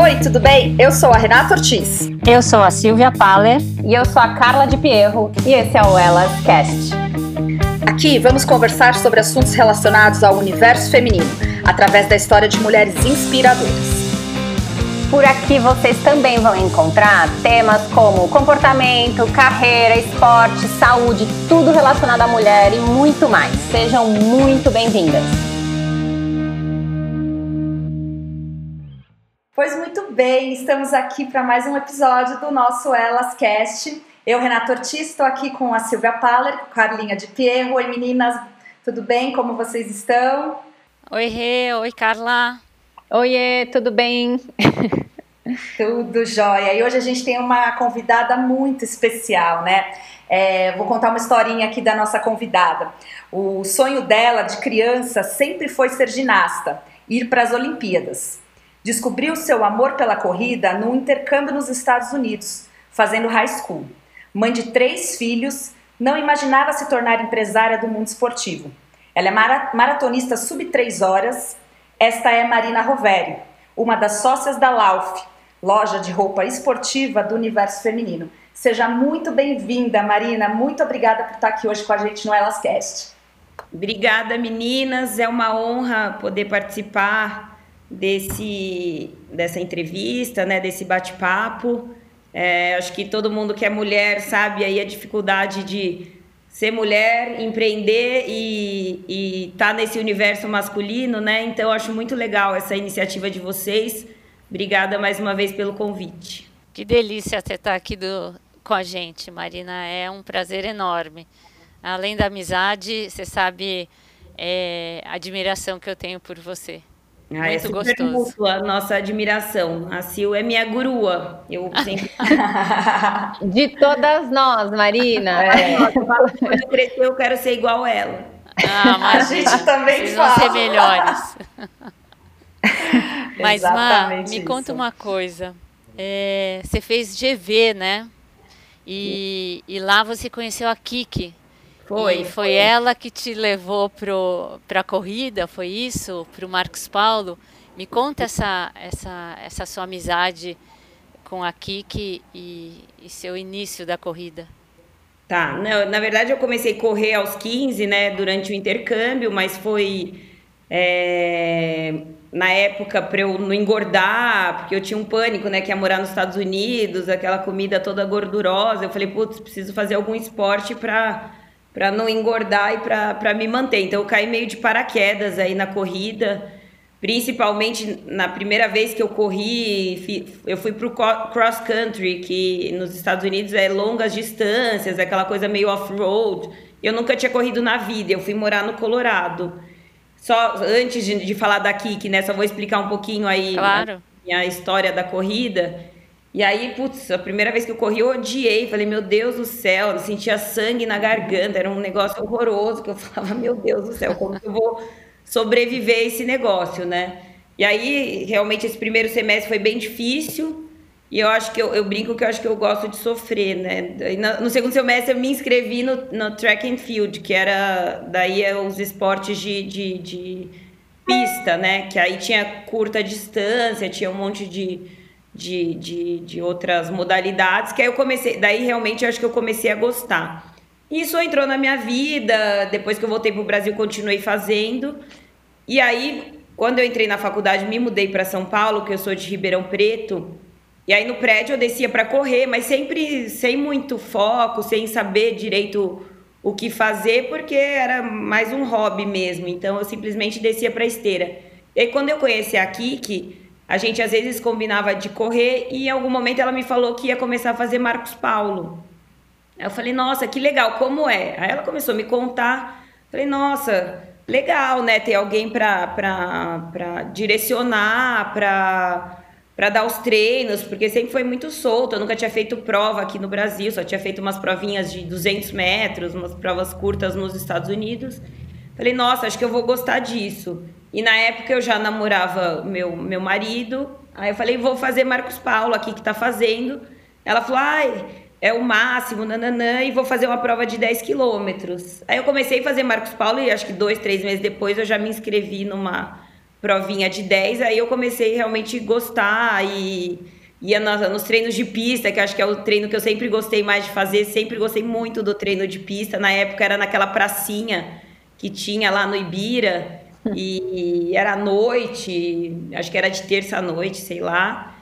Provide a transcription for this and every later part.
Oi, tudo bem? Eu sou a Renata Ortiz. Eu sou a Silvia Paller. E eu sou a Carla de Pierro. E esse é o Elas Cast. Aqui vamos conversar sobre assuntos relacionados ao universo feminino, através da história de mulheres inspiradoras. Por aqui vocês também vão encontrar temas como comportamento, carreira, esporte, saúde, tudo relacionado à mulher e muito mais. Sejam muito bem-vindas. Pois muito bem, estamos aqui para mais um episódio do nosso Elas Cast. Eu, Renato Ortiz, estou aqui com a Silvia Paller, com a Carlinha de Pierro. Oi meninas, tudo bem? Como vocês estão? Oi Rê, oi Carla. Oiê, tudo bem? Tudo jóia. E hoje a gente tem uma convidada muito especial, né? É, vou contar uma historinha aqui da nossa convidada. O sonho dela de criança sempre foi ser ginasta, ir para as Olimpíadas. Descobriu seu amor pela corrida num intercâmbio nos Estados Unidos, fazendo high school. Mãe de três filhos, não imaginava se tornar empresária do mundo esportivo. Ela é maratonista sub 3 horas. Esta é Marina Roveri, uma das sócias da Lauf, loja de roupa esportiva do universo feminino. Seja muito bem-vinda, Marina. Muito obrigada por estar aqui hoje com a gente no Elascast. Obrigada, meninas. É uma honra poder participar desse, dessa entrevista, né, desse bate-papo. É, acho que todo mundo que é mulher sabe aí a dificuldade de ser mulher, empreender e estar tá nesse universo masculino, né? Então, acho muito legal essa iniciativa de vocês. Obrigada mais uma vez pelo convite. Que delícia você estar aqui do, com a gente, Marina. É um prazer enorme. Além da amizade, você sabe é, a admiração que eu tenho por você. Ah, é Muito é super gostoso. a nossa admiração. A Sil é minha grua. Eu sempre. De todas nós, Marina. É. Quando eu crescer, eu quero ser igual ela. Ah, mas a gente também Vocês fala. vão ser melhores. mas, Má, me isso. conta uma coisa. É, você fez GV, né? E, e lá você conheceu a Kiki. Foi. E foi, ela que te levou para a corrida, foi isso? Para o Marcos Paulo? Me conta essa, essa, essa sua amizade com a Kiki e, e seu início da corrida. Tá, não, na verdade eu comecei a correr aos 15, né, durante o intercâmbio, mas foi é, na época para eu não engordar, porque eu tinha um pânico, né, que ia morar nos Estados Unidos, aquela comida toda gordurosa. Eu falei, putz, preciso fazer algum esporte para para não engordar e para me manter. Então eu caí meio de paraquedas aí na corrida, principalmente na primeira vez que eu corri, eu fui para o cross country, que nos Estados Unidos é longas distâncias, aquela coisa meio off-road. Eu nunca tinha corrido na vida, eu fui morar no Colorado. Só antes de, de falar da Kik, né, só vou explicar um pouquinho aí claro. a minha história da corrida. E aí, putz, a primeira vez que eu corri, eu odiei. Falei, meu Deus do céu, eu sentia sangue na garganta, era um negócio horroroso que eu falava, meu Deus do céu, como que eu vou sobreviver a esse negócio, né? E aí, realmente, esse primeiro semestre foi bem difícil. E eu acho que eu, eu brinco que eu acho que eu gosto de sofrer, né? No segundo semestre eu me inscrevi no, no track and field, que era daí é os esportes de, de, de pista, né? Que aí tinha curta distância, tinha um monte de de, de, de outras modalidades, que aí eu comecei, daí realmente eu acho que eu comecei a gostar. Isso entrou na minha vida, depois que eu voltei para o Brasil, continuei fazendo. E aí, quando eu entrei na faculdade, me mudei para São Paulo, que eu sou de Ribeirão Preto. E aí no prédio eu descia para correr, mas sempre sem muito foco, sem saber direito o que fazer, porque era mais um hobby mesmo. Então eu simplesmente descia para esteira. E aí quando eu conheci a Kiki, a gente às vezes combinava de correr e em algum momento ela me falou que ia começar a fazer Marcos Paulo. Eu falei, nossa, que legal, como é? Aí ela começou a me contar. Falei, nossa, legal, né? Ter alguém para direcionar, para dar os treinos, porque sempre foi muito solto. Eu nunca tinha feito prova aqui no Brasil, só tinha feito umas provinhas de 200 metros, umas provas curtas nos Estados Unidos. Falei, nossa, acho que eu vou gostar disso. E na época eu já namorava meu, meu marido. Aí eu falei, vou fazer Marcos Paulo aqui que tá fazendo. Ela falou, ai, é o máximo, nananã, e vou fazer uma prova de 10 quilômetros. Aí eu comecei a fazer Marcos Paulo e acho que dois, três meses depois eu já me inscrevi numa, provinha de 10, aí eu comecei realmente gostar e ia nos, nos, treinos de pista, que acho que é o treino que eu sempre gostei mais de fazer, sempre gostei muito do treino de pista. Na época era naquela pracinha que tinha lá no Ibira, e era à noite, acho que era de terça à noite, sei lá.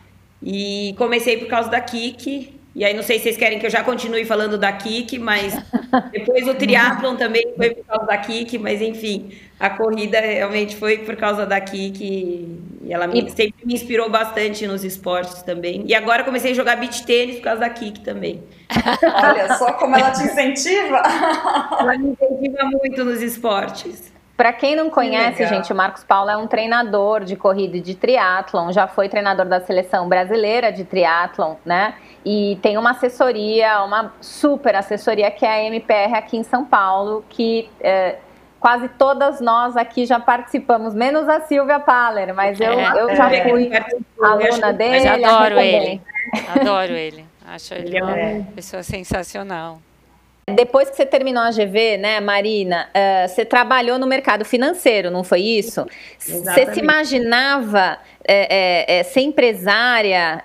E comecei por causa da Kiki, e aí não sei se vocês querem que eu já continue falando da Kik, mas depois o triatlon também foi por causa da Kik, mas enfim, a corrida realmente foi por causa da Kik e ela me, sempre me inspirou bastante nos esportes também. E agora comecei a jogar beach tênis por causa da Kik também. Olha só como ela te incentiva. ela me incentiva muito nos esportes. Para quem não conhece, gente, o Marcos Paulo é um treinador de corrida e de triatlon, já foi treinador da seleção brasileira de triatlon, né? E tem uma assessoria, uma super assessoria que é a MPR aqui em São Paulo, que é, quase todas nós aqui já participamos, menos a Silvia Paller, mas eu, é, eu já é, fui aluna dele. Mas adoro ele, adoro ele. Acho ele uma é. pessoa sensacional. Depois que você terminou a GV, né, Marina, uh, você trabalhou no mercado financeiro, não foi isso? Você se imaginava é, é, ser empresária?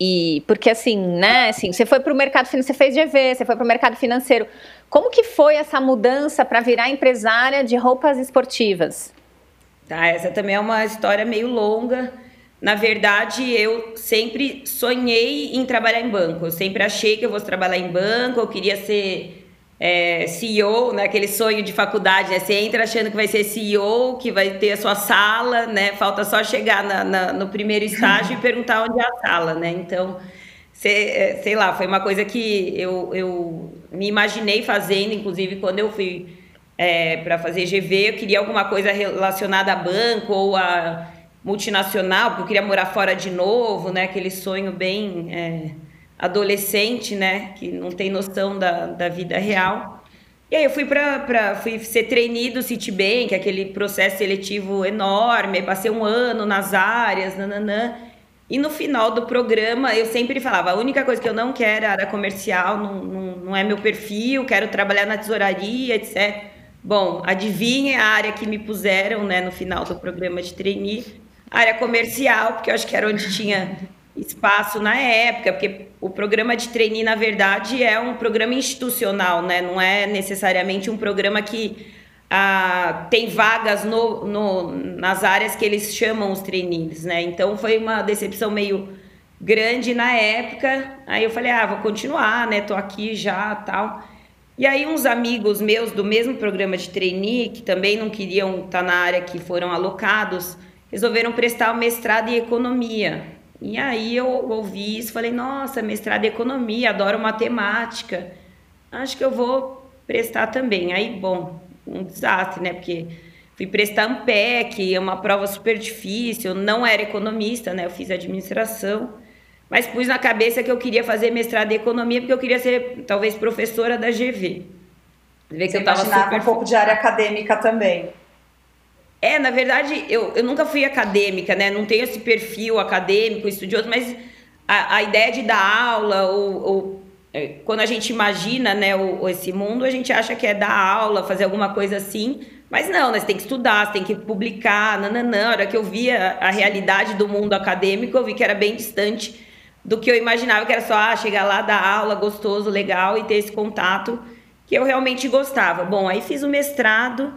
E porque assim, né, assim, você foi para o mercado financeiro, você fez GV, você foi para o mercado financeiro. Como que foi essa mudança para virar empresária de roupas esportivas? Tá, essa também é uma história meio longa. Na verdade, eu sempre sonhei em trabalhar em banco. Eu sempre achei que eu fosse trabalhar em banco, eu queria ser é, CEO, né? Aquele sonho de faculdade, né? Você entra achando que vai ser CEO, que vai ter a sua sala, né? Falta só chegar na, na, no primeiro estágio e perguntar onde é a sala, né? Então, é, sei lá, foi uma coisa que eu, eu me imaginei fazendo, inclusive quando eu fui é, para fazer GV, eu queria alguma coisa relacionada a banco ou a multinacional, porque eu queria morar fora de novo, né? Aquele sonho bem é, adolescente, né? Que não tem noção da, da vida real. E aí eu fui para fui ser trainee do Citibank, aquele processo seletivo enorme, passei um ano nas áreas, nananã. E no final do programa eu sempre falava, a única coisa que eu não quero é área comercial, não, não, não é meu perfil, quero trabalhar na tesouraria, etc. Bom, adivinhe a área que me puseram né, no final do programa de trainee área comercial, porque eu acho que era onde tinha espaço na época, porque o programa de trainee, na verdade, é um programa institucional, né? Não é necessariamente um programa que ah, tem vagas no, no, nas áreas que eles chamam os trainees, né? Então foi uma decepção meio grande na época. Aí eu falei, ah, vou continuar, né? Tô aqui já, tal. E aí uns amigos meus do mesmo programa de trainee, que também não queriam estar na área que foram alocados, resolveram prestar o mestrado em economia. E aí eu ouvi isso, falei, nossa, mestrado em economia, adoro matemática. Acho que eu vou prestar também. Aí, bom, um desastre, né? Porque fui prestar Ampec, é uma prova super difícil, eu não era economista, né? Eu fiz administração. Mas pus na cabeça que eu queria fazer mestrado em economia porque eu queria ser talvez professora da GV. Vê que Você eu tava super... um pouco de área acadêmica também. É, na verdade, eu, eu nunca fui acadêmica, né? Não tenho esse perfil acadêmico, estudioso, mas a, a ideia de dar aula, ou, ou é, quando a gente imagina né, o, esse mundo, a gente acha que é dar aula, fazer alguma coisa assim. Mas não, né? Você tem que estudar, você tem que publicar, nananã. A hora que eu via a realidade do mundo acadêmico, eu vi que era bem distante do que eu imaginava, que era só ah, chegar lá, dar aula, gostoso, legal, e ter esse contato que eu realmente gostava. Bom, aí fiz o mestrado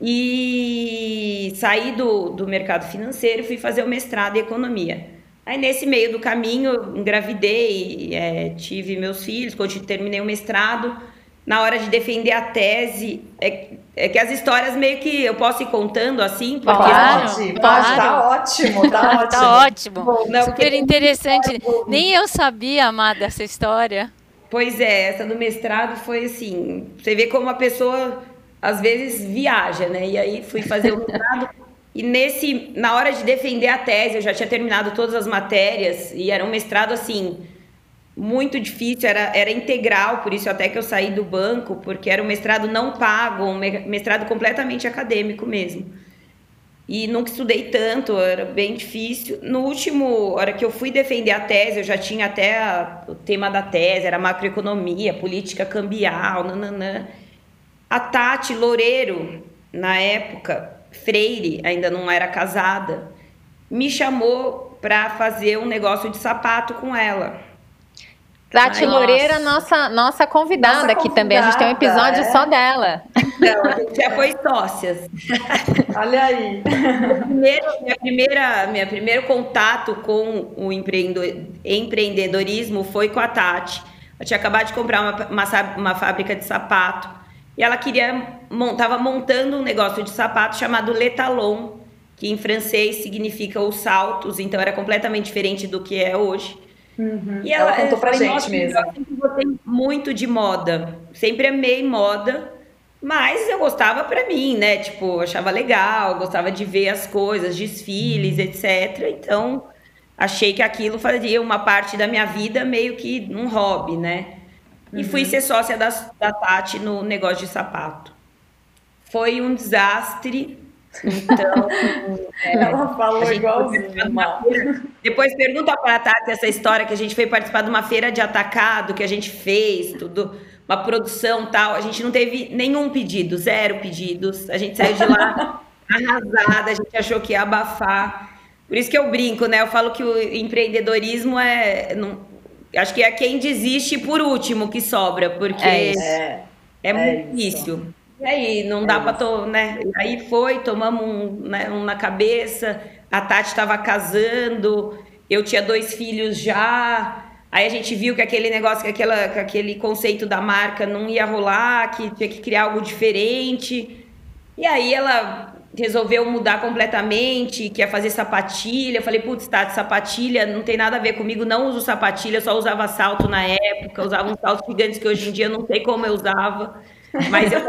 e saí do, do mercado financeiro e fui fazer o mestrado em economia. Aí, nesse meio do caminho, engravidei, é, tive meus filhos, quando terminei o mestrado. Na hora de defender a tese, é, é, que as histórias meio que eu posso ir contando assim, porque pode, pode, claro. tá ótimo, tá ótimo. tá ótimo. Bom, não, Super interessante. Nem eu sabia, amada, dessa história. Pois é, essa do mestrado foi assim, você vê como a pessoa às vezes viaja, né? E aí fui fazer o mestrado e nesse na hora de defender a tese, eu já tinha terminado todas as matérias e era um mestrado assim muito difícil, era, era integral, por isso até que eu saí do banco, porque era um mestrado não pago, um mestrado completamente acadêmico mesmo. E nunca estudei tanto, era bem difícil. No último, hora que eu fui defender a tese, eu já tinha até a, o tema da tese, era macroeconomia, política cambial, nananã. A Tati Loureiro, na época, Freire, ainda não era casada, me chamou para fazer um negócio de sapato com ela. Tati Ai, Moreira, nossa, nossa convidada nossa aqui convidada, também. A gente tem um episódio é? só dela. Não, a gente já foi sócias. Olha aí. Primeiro, minha primeira, meu primeiro contato com o empreendedorismo foi com a Tati. Eu tinha acabado de comprar uma, uma, uma fábrica de sapato e ela queria estava montando um negócio de sapato chamado Letalon, que em francês significa os saltos, então era completamente diferente do que é hoje. Uhum. E ela, ela contou pra gente mesmo. Eu sempre gostei muito de moda, sempre amei moda, mas eu gostava para mim, né? Tipo, achava legal, gostava de ver as coisas, desfiles, etc. Então, achei que aquilo fazia uma parte da minha vida meio que um hobby, né? E fui uhum. ser sócia da, da Tati no negócio de sapato. Foi um desastre, então, é, ela falou igualzinho. Depois pergunta para a Tati essa história que a gente foi participar de uma feira de atacado que a gente fez, tudo, uma produção tal. A gente não teve nenhum pedido, zero pedidos. A gente saiu de lá arrasada, a gente achou que ia abafar. Por isso que eu brinco, né? Eu falo que o empreendedorismo é. Não, acho que é quem desiste por último que sobra, porque é, é, é muito difícil. E aí, não é dá para to, né? Aí foi, tomamos um, né, um na cabeça. A Tati estava casando, eu tinha dois filhos já. Aí a gente viu que aquele negócio, que, aquela, que aquele conceito da marca não ia rolar, que tinha que criar algo diferente. E aí ela resolveu mudar completamente, que ia fazer sapatilha. Eu falei, putz, Tati, sapatilha não tem nada a ver comigo, não uso sapatilha, só usava salto na época, usava uns saltos gigantes que hoje em dia não sei como eu usava. Mas eu,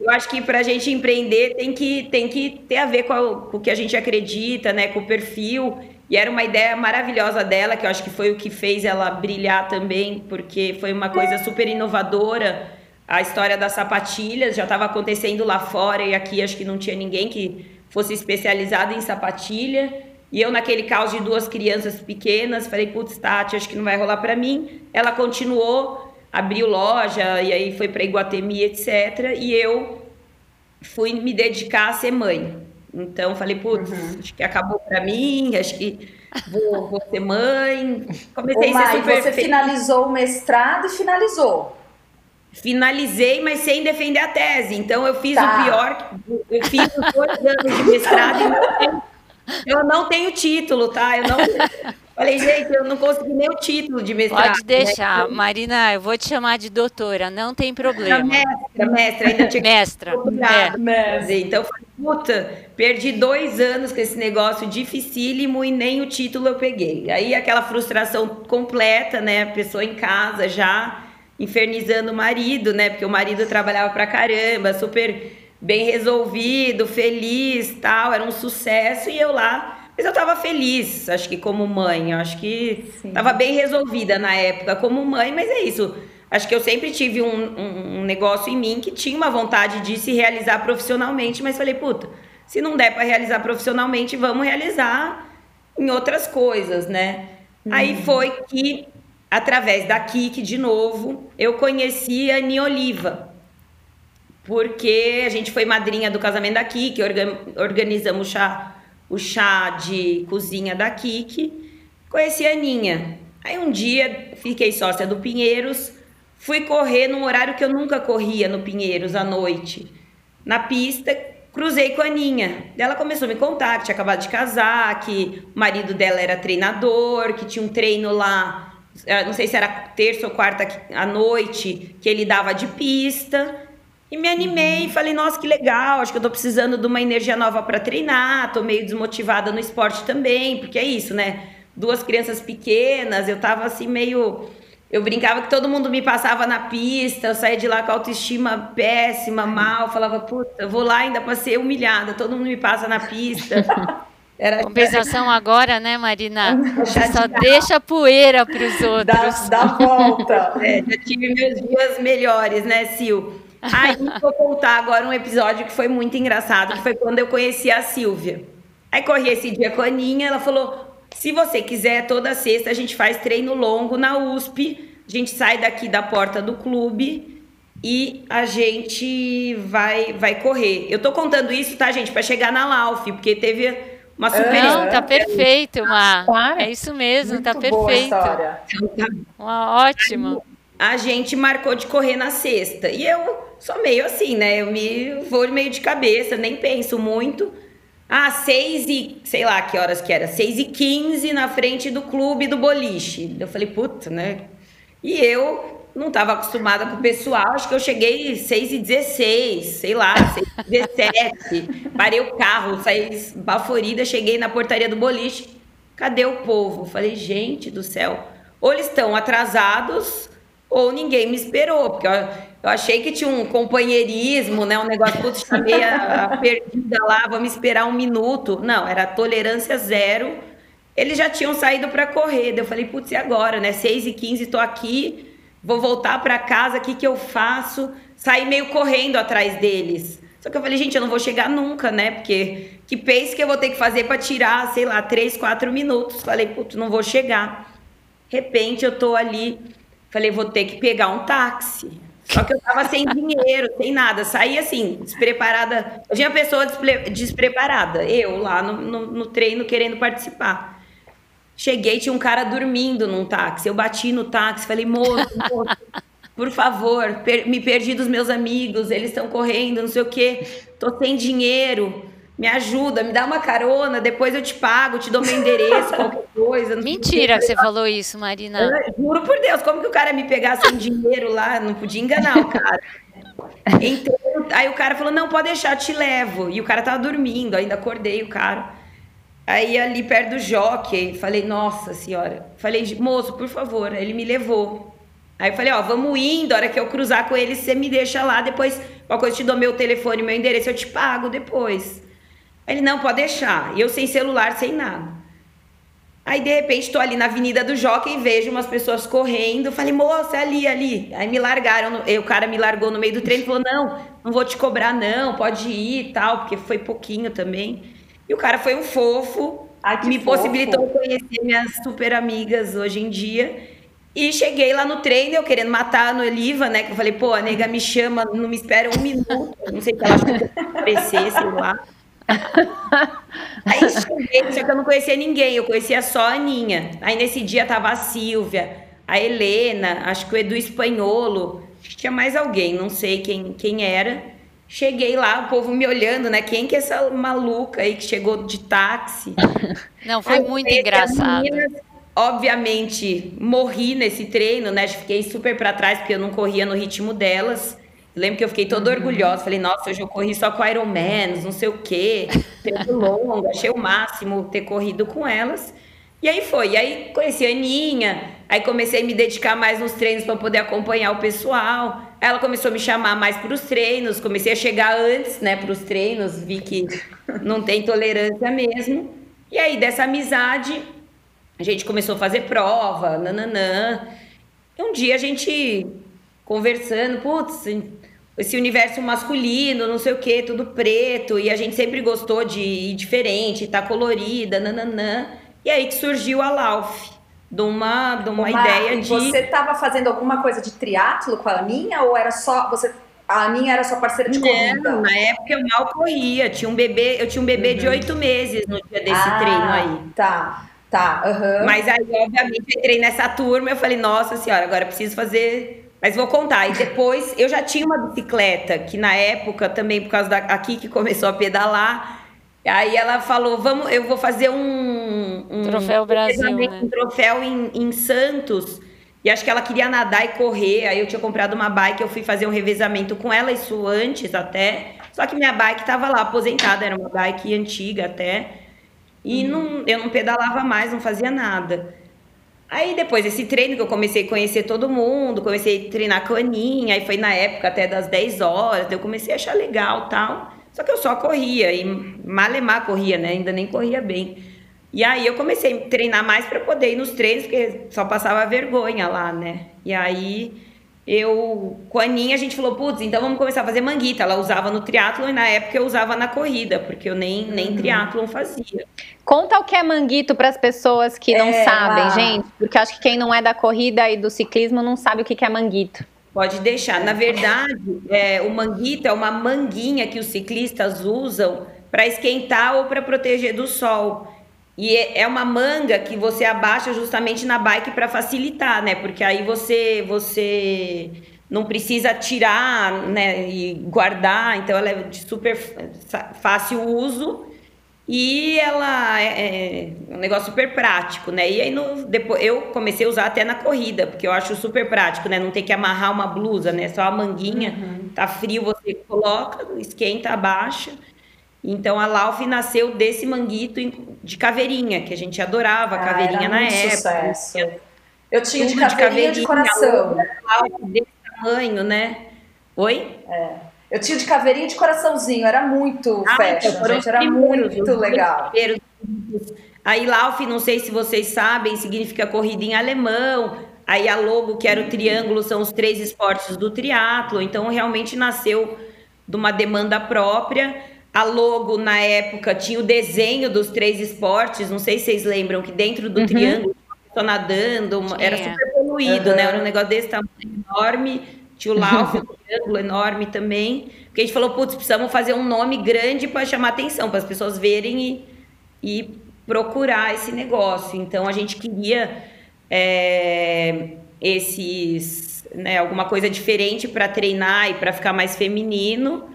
eu acho que para a gente empreender tem que, tem que ter a ver com, a, com, o que a gente acredita, né? Com o perfil. E era uma ideia maravilhosa dela, que eu acho que foi o que fez ela brilhar também, porque foi uma coisa super inovadora. A história das sapatilhas já estava acontecendo lá fora e aqui acho que não tinha ninguém que fosse especializado em sapatilha. E eu, naquele caos de duas crianças pequenas, falei, putz, Tati, acho que não vai rolar para mim. Ela continuou, abriu loja e aí foi para Iguatemi, etc. E eu fui me dedicar a ser mãe. Então falei, putz, uhum. acho que acabou para mim, acho que vou, vou ser mãe. Comecei Ô, a ser super você finalizou o mestrado e finalizou. Finalizei, mas sem defender a tese. Então eu fiz tá. o pior, eu fiz os dois anos de mestrado e não tenho, eu não tenho título, tá? Eu não Falei, gente, eu não consegui nem o título de mestrado. Pode né? deixar, né? Marina, eu vou te chamar de doutora, não tem problema. mestra, mestra, ainda tinha mestra. É. mestra. Então, falei, puta, perdi dois anos com esse negócio dificílimo e nem o título eu peguei. Aí aquela frustração completa, né? A pessoa em casa já infernizando o marido, né? Porque o marido trabalhava pra caramba, super bem resolvido, feliz, tal, era um sucesso e eu lá mas eu estava feliz, acho que como mãe, acho que estava bem resolvida na época como mãe, mas é isso. Acho que eu sempre tive um, um, um, negócio em mim que tinha uma vontade de se realizar profissionalmente, mas falei, puta, se não der para realizar profissionalmente, vamos realizar em outras coisas, né? Uhum. Aí foi que, através da Kik, de novo, eu conheci a Nioliva, porque a gente foi madrinha do casamento da Kik, organizamos chá o chá de cozinha da Kiki, conheci a Aninha. Aí um dia fiquei sócia do Pinheiros, fui correr num horário que eu nunca corria no Pinheiros à noite. Na pista, cruzei com a Aninha. Ela começou a me contar que tinha acabado de casar, que o marido dela era treinador, que tinha um treino lá, não sei se era terça ou quarta à noite, que ele dava de pista. E me animei, falei, nossa, que legal, acho que eu tô precisando de uma energia nova para treinar, tô meio desmotivada no esporte também, porque é isso, né? Duas crianças pequenas, eu tava assim meio eu brincava que todo mundo me passava na pista, eu saía de lá com autoestima péssima, mal, falava, puta, vou lá ainda para ser humilhada, todo mundo me passa na pista. Era... Compensação agora, né, Marina? Só deixa poeira para os outros. Dá, dá volta. É, já tive meus dias melhores, né, Sil? Aí vou contar agora um episódio que foi muito engraçado, que foi quando eu conheci a Silvia. Aí corri esse dia com a Aninha, ela falou: se você quiser, toda sexta a gente faz treino longo na USP. A gente sai daqui da porta do clube e a gente vai vai correr. Eu tô contando isso, tá, gente, para chegar na Lauf, porque teve uma super Não, tá perfeito, Mar. Claro. É isso mesmo, tá Muito tá perfeito. Uma ótima. A gente marcou de correr na sexta. E eu sou meio assim, né? Eu me vou meio de cabeça, nem penso muito. Ah, seis e sei lá que horas que era, seis e quinze na frente do clube do boliche. Eu falei, puta, né? E eu não estava acostumada com o pessoal, acho que eu cheguei 6 e 16, sei lá, 6 e 17. Parei o carro, saí baforida, cheguei na portaria do boliche. Cadê o povo? Falei, gente do céu. Ou eles estão atrasados, ou ninguém me esperou, porque eu, eu, achei que tinha um companheirismo, né? Um negócio, putz, chamei a, a perdida lá, vamos esperar um minuto. Não, era tolerância zero. Eles já tinham saído para correr. Eu falei, putz, e agora, né? 6 e 15 estou aqui vou voltar para casa, o que, que eu faço? Saí meio correndo atrás deles. Só que eu falei, gente, eu não vou chegar nunca, né? Porque que pace que eu vou ter que fazer para tirar, sei lá, três, quatro minutos? Falei, putz, não vou chegar. De repente eu tô ali, falei, vou ter que pegar um táxi. Só que eu tava sem dinheiro, sem nada. Saí assim, despreparada. Eu tinha pessoa despreparada. Eu lá no, no, no treino querendo participar. Cheguei, tinha um cara dormindo num táxi. Eu bati no táxi, falei, moço, moço por favor, per me perdi dos meus amigos, eles estão correndo, não sei o quê, tô sem dinheiro, me ajuda, me dá uma carona, depois eu te pago, te dou meu endereço, qualquer coisa. Mentira que você falou isso, Marina. Eu, juro por Deus, como que o cara me pegar sem dinheiro lá? Não podia enganar o cara. Então, aí o cara falou, não, pode deixar, te levo. E o cara tava dormindo, ainda acordei o cara. Aí ali perto do jockey, falei, nossa senhora. Falei, moço, por favor. Ele me levou. Aí eu falei, ó, vamos indo, a hora que eu cruzar com ele, você me deixa lá, depois qualquer coisa eu te dou meu telefone, meu endereço, eu te pago depois. Aí ele, não, pode deixar. E eu sem celular, sem nada. Aí, de repente, tô ali na Avenida do Jockey e vejo umas pessoas correndo. Falei, moça, é ali, ali. Aí me largaram, o cara me largou no meio do treino e falou, não, não vou te cobrar não, pode ir e tal, porque foi pouquinho também. E o cara foi um fofo, Ai, me fofo. possibilitou conhecer minhas super amigas hoje em dia. E cheguei lá no treino, eu querendo matar no Eliva, né? Que eu falei, pô, a nega me chama, não me espera um minuto. Não sei se ela achou que aparecer, sei lá. Aí cheguei, só que eu não conhecia ninguém, eu conhecia só a Aninha. Aí nesse dia tava a Silvia, a Helena, acho que o Edu Espanholo, acho que tinha mais alguém, não sei quem, quem era. Cheguei lá, o povo me olhando, né? Quem que é essa maluca aí que chegou de táxi? Não, foi aí, muito engraçado. Meninas, obviamente, morri nesse treino, né? Fiquei super para trás porque eu não corria no ritmo delas. lembro que eu fiquei toda uhum. orgulhosa. Falei, nossa, hoje eu corri só com Iron Man, não sei o quê. Tempo longo, achei o máximo ter corrido com elas. E aí foi. E aí conheci a Aninha, aí comecei a me dedicar mais nos treinos para poder acompanhar o pessoal. Ela começou a me chamar mais para os treinos, comecei a chegar antes, né, para os treinos, vi que não tem tolerância mesmo. E aí dessa amizade, a gente começou a fazer prova, nananã. E um dia a gente conversando, putz, esse universo masculino, não sei o que, tudo preto, e a gente sempre gostou de ir diferente, tá colorida, nananã. E aí que surgiu a Lauf, de uma, de uma, uma ideia de. Você estava fazendo alguma coisa de triatlo com a Aninha ou era só. Você, a Aninha era sua parceira de corrida? Não, na época eu mal corria. Tinha um bebê, eu tinha um bebê uhum. de oito meses no dia desse ah, treino aí. Tá. Tá, uhum. Mas aí, obviamente, eu entrei nessa turma e eu falei, nossa senhora, agora preciso fazer. Mas vou contar. E depois eu já tinha uma bicicleta, que na época, também por causa da aqui que começou a pedalar, Aí ela falou, vamos, eu vou fazer um, um troféu Brasil, né? um troféu em, em, Santos. E acho que ela queria nadar e correr. Aí eu tinha comprado uma bike, eu fui fazer um revezamento com ela, isso antes até. Só que minha bike estava lá aposentada, era uma bike antiga até. E uhum. não, eu não pedalava mais, não fazia nada. Aí depois desse treino que eu comecei a conhecer todo mundo, comecei a treinar com a Aninha, aí foi na época até das 10 horas, eu comecei a achar legal tal. Só que eu só corria e malemar corria, né? Ainda nem corria bem. E aí eu comecei a treinar mais para poder ir nos treinos, porque só passava vergonha lá, né? E aí eu, com a Aninha, a gente falou, putz, então vamos começar a fazer manguita. Ela usava no triatlon e na época eu usava na corrida, porque eu nem, nem uhum. triatlon fazia. Conta o que é manguito para as pessoas que não é, sabem, lá. gente, porque acho que quem não é da corrida e do ciclismo não sabe o que é manguito. Pode deixar. Na verdade, é, o manguito é uma manguinha que os ciclistas usam para esquentar ou para proteger do sol. E é, é uma manga que você abaixa justamente na bike para facilitar, né? Porque aí você você não precisa tirar, né, e guardar, então ela é de super fácil uso e ela é, é, um negócio super prático, né? E aí no, depois eu comecei a usar até na corrida, porque eu acho super prático, né? Não ter que amarrar uma blusa, né? Só a manguinha, uhum. tá frio, você coloca, esquenta, abaixa. Então a Lauf nasceu desse manguito de caveirinha, que a gente adorava, ah, caveirinha na época. Sucesso. Eu tinha de caveirinha, de caveirinha de coração. Desse tamanho, né? Oi? É. Eu tinha de caveirinha de coraçãozinho, era muito ah, fashion, então, gente, era muito legal. Aí Lauf, não sei se vocês sabem, significa corrida em alemão. Aí a logo, que era o triângulo, são os três esportes do triatlo. Então realmente nasceu de uma demanda própria. A logo, na época, tinha o desenho dos três esportes. Não sei se vocês lembram que dentro do uhum. triângulo, uma nadando, era super poluído, uhum. né? Era um negócio desse tamanho enorme tinha o Lauf, um triângulo enorme também. Porque a gente falou, putz, precisamos fazer um nome grande para chamar atenção, para as pessoas verem e, e procurar esse negócio. Então a gente queria é, esses, né, alguma coisa diferente para treinar e para ficar mais feminino.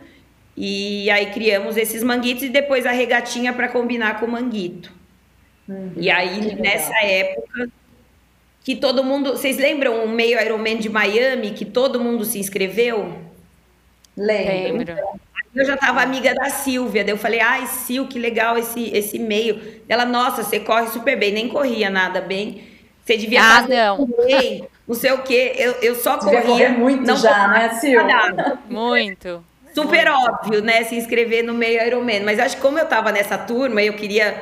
E aí criamos esses manguitos e depois a regatinha para combinar com o manguito. Uhum, e aí, nessa época, que todo mundo. Vocês lembram o meio Ironman de Miami que todo mundo se inscreveu? Lembro. Eu já estava amiga da Silvia, daí eu falei, ai, Sil, que legal esse, esse meio. Ela, nossa, você corre super bem, nem corria nada bem. Você devia ah, fazer não. bem, não sei o quê. Eu, eu só corria. corria muito não já, né, Sil? Muito. Super muito. óbvio, né, se inscrever no meio Ironman. Mas acho que como eu estava nessa turma, eu queria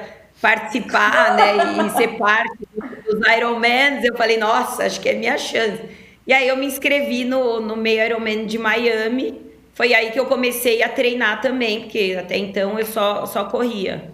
participar, né, e ser parte dos Ironmans, eu falei, nossa, acho que é minha chance. E aí eu me inscrevi no, no meio Ironman de Miami, foi aí que eu comecei a treinar também, porque até então eu só, só corria.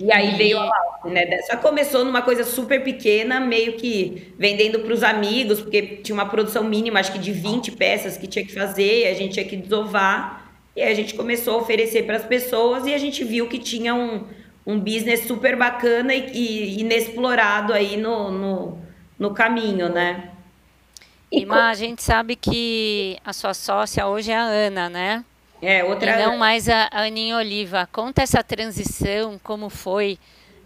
E aí e... veio a Lauf, né? Só começou numa coisa super pequena, meio que vendendo para os amigos, porque tinha uma produção mínima, acho que de 20 peças que tinha que fazer, a gente tinha que desovar. E aí a gente começou a oferecer para as pessoas e a gente viu que tinha um, um business super bacana e, e inexplorado aí no, no, no caminho, né? E, a gente sabe que a sua sócia hoje é a Ana, né? É, outra E não mais a Aninha Oliva. Conta essa transição, como foi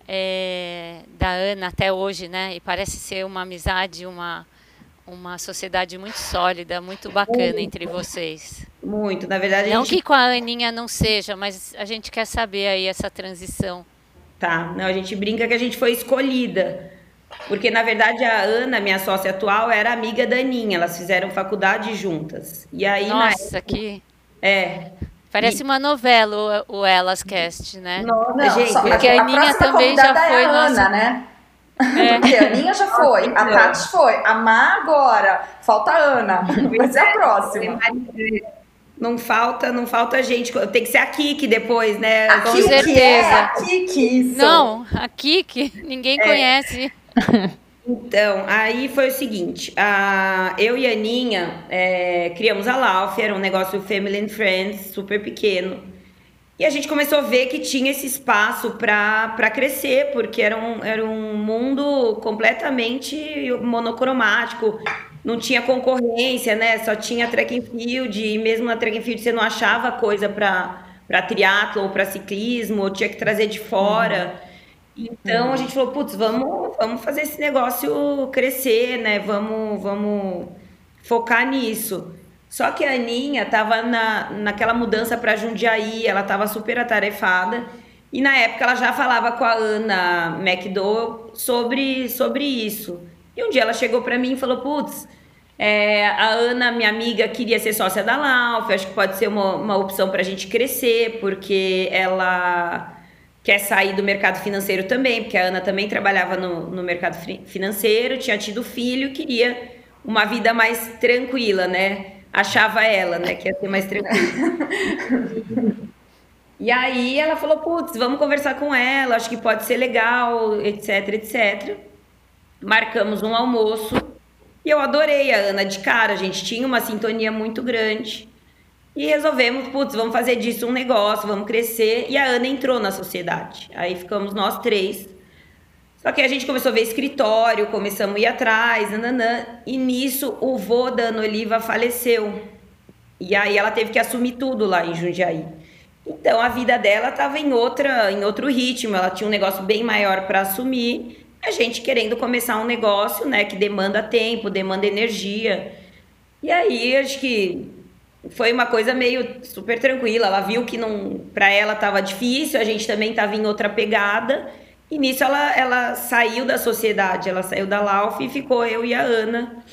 é, da Ana até hoje, né? E parece ser uma amizade, uma, uma sociedade muito sólida, muito bacana entre vocês. Muito, na verdade. Não gente... que com a Aninha não seja, mas a gente quer saber aí essa transição. Tá, não, a gente brinca que a gente foi escolhida. Porque, na verdade, a Ana, minha sócia atual, era amiga da Aninha. Elas fizeram faculdade juntas. E aí, Nossa, época... que. É. Parece e... uma novela o, o Elas Cast, né? Não, não gente, porque a, a Aninha também já foi. É a Ana, nossa... né? É. Porque a Aninha já foi, a Tati foi, a Má agora, falta a Ana, mas é a próxima. Não falta, não falta gente. Tem que ser a Kiki depois, né? A Com Kiki certeza. É a Kiki, isso. Não, a Kiki, ninguém é. conhece. Então, aí foi o seguinte: a, eu e a Aninha é, criamos a Lauf, era um negócio Family and Friends, super pequeno. E a gente começou a ver que tinha esse espaço para crescer, porque era um, era um mundo completamente monocromático, não tinha concorrência, né? Só tinha track and field, e mesmo na track and field você não achava coisa para triatlo ou para ciclismo, ou tinha que trazer de fora. Uhum. Então a gente falou, putz, vamos, vamos fazer esse negócio crescer, né? Vamos, vamos focar nisso. Só que a Aninha estava na, naquela mudança para Jundiaí, ela estava super atarefada. E na época ela já falava com a Ana McDowell sobre, sobre isso. E um dia ela chegou para mim e falou: Putz, é, a Ana, minha amiga, queria ser sócia da Lauf, acho que pode ser uma, uma opção para a gente crescer, porque ela quer sair do mercado financeiro também, porque a Ana também trabalhava no, no mercado financeiro, tinha tido filho, queria uma vida mais tranquila, né? achava ela, né? Que ia ser mais tranquilo. e aí ela falou, putz, vamos conversar com ela, acho que pode ser legal, etc, etc. Marcamos um almoço E eu adorei a Ana de cara, a gente tinha uma sintonia muito grande. E resolvemos, putz, vamos fazer disso um negócio, vamos crescer. E a Ana entrou na sociedade. Aí ficamos nós três. Só que a gente começou a ver escritório, começamos a ir atrás, nananã. E nisso o vô da Ana Oliva faleceu. E aí ela teve que assumir tudo lá em Jundiaí. Então a vida dela estava em outra, em outro ritmo. Ela tinha um negócio bem maior para assumir. A gente querendo começar um negócio, né, que demanda tempo, demanda energia. E aí acho que foi uma coisa meio super tranquila. Ela viu que não, para ela estava difícil. A gente também estava em outra pegada. E nisso ela, ela saiu da sociedade, ela saiu da Lauf e ficou eu e a Ana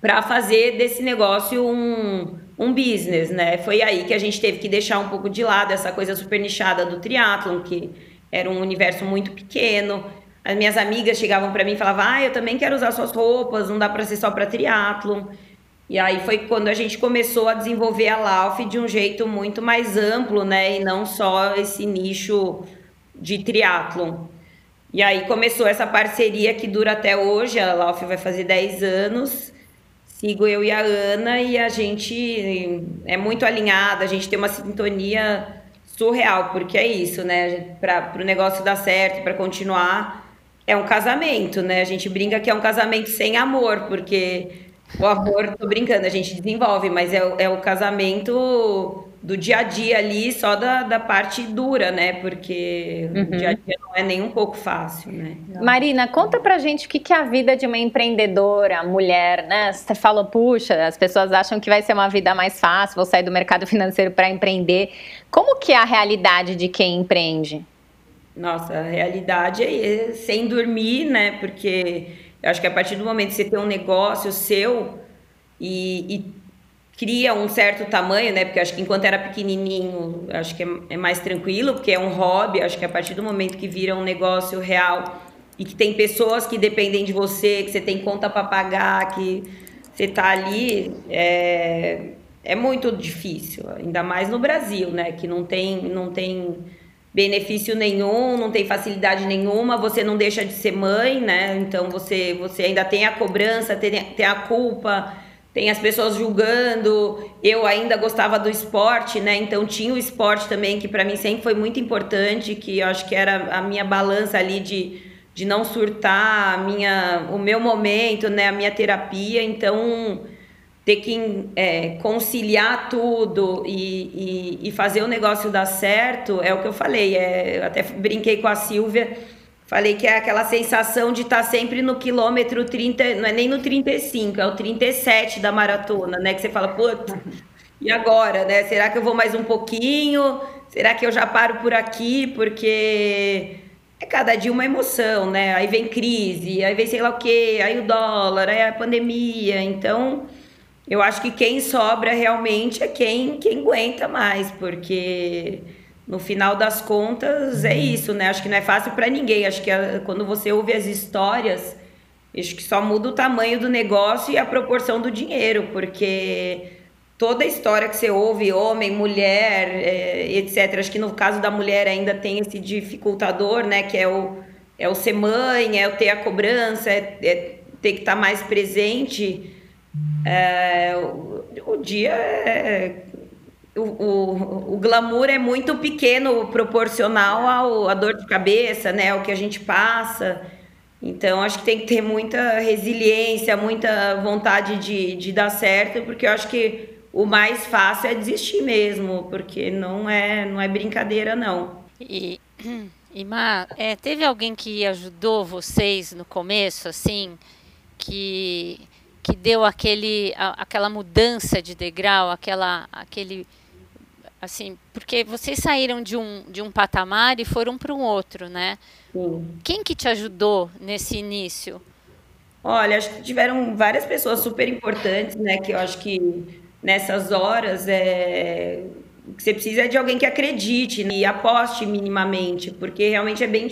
para fazer desse negócio um, um business, né? Foi aí que a gente teve que deixar um pouco de lado essa coisa super nichada do triatlon, que era um universo muito pequeno. As minhas amigas chegavam para mim e falavam: "Ah, eu também quero usar suas roupas, não dá para ser só para triatlon". E aí foi quando a gente começou a desenvolver a Lauf de um jeito muito mais amplo, né, e não só esse nicho de triatlon. E aí começou essa parceria que dura até hoje, a Lauf vai fazer 10 anos. Sigo eu e a Ana e a gente é muito alinhada, a gente tem uma sintonia surreal, porque é isso, né? Para o negócio dar certo, para continuar, é um casamento, né? A gente brinca que é um casamento sem amor, porque o amor, tô brincando, a gente desenvolve, mas é, é o casamento do dia a dia ali, só da, da parte dura, né? Porque uhum. o dia a dia não é nem um pouco fácil, né? Marina, conta pra gente o que, que é a vida de uma empreendedora, mulher, né? Você falou, puxa, as pessoas acham que vai ser uma vida mais fácil, vou sair do mercado financeiro para empreender. Como que é a realidade de quem empreende? Nossa, a realidade é sem dormir, né? Porque eu acho que a partir do momento que você tem um negócio seu e, e cria um certo tamanho, né? Porque acho que enquanto era pequenininho, acho que é, é, mais tranquilo, porque é um hobby. Acho que a partir do momento que vira um negócio real e que tem pessoas que dependem de você, que você tem conta para pagar, que você tá ali, é, é muito difícil. Ainda mais no Brasil, né? Que não tem, não tem benefício nenhum, não tem facilidade nenhuma, você não deixa de ser mãe, né? Então você, você ainda tem a cobrança, tem, tem a culpa tem as pessoas julgando. Eu ainda gostava do esporte, né? Então tinha o esporte também, que para mim sempre foi muito importante, que eu acho que era a minha balança ali de, de não surtar, a minha, o meu momento, né? A minha terapia. Então ter que é, conciliar tudo e, e, e fazer o negócio dar certo é o que eu falei. É, eu até brinquei com a Silvia Falei que é aquela sensação de estar tá sempre no quilômetro 30, não é nem no 35, é o 37 da maratona, né? Que você fala, puta, e agora, né? Será que eu vou mais um pouquinho? Será que eu já paro por aqui? Porque é cada dia uma emoção, né? Aí vem crise, aí vem sei lá o quê, aí o dólar, aí a pandemia. Então, eu acho que quem sobra realmente é quem, quem aguenta mais, porque no final das contas é isso, né? Acho que não é fácil para ninguém. Acho que a, quando você ouve as histórias, acho que só muda o tamanho do negócio e a proporção do dinheiro, porque toda a história que você ouve, homem, mulher, é, etc. Acho que no caso da mulher ainda tem esse dificultador, né? Que é o, é o ser mãe, é o ter a cobrança, é, é ter que estar tá mais presente. É, o, o dia é o, o, o, glamour é muito pequeno proporcional ao, à dor de cabeça, né? Ao que a gente passa. Então, acho que tem que ter muita resiliência, muita vontade de, de dar certo, porque eu acho que o mais fácil é desistir mesmo, porque não é, não é brincadeira, não. E, e Má, é, teve alguém que ajudou vocês no começo, assim, que, que deu aquele, a, aquela mudança de degrau, aquela, aquele Assim, porque vocês saíram de um, de um patamar e foram para um outro, né? Sim. Quem que te ajudou nesse início? Olha, acho que tiveram várias pessoas super importantes, né? Que eu acho que nessas horas é que você precisa de alguém que acredite né, e aposte minimamente, porque realmente é bem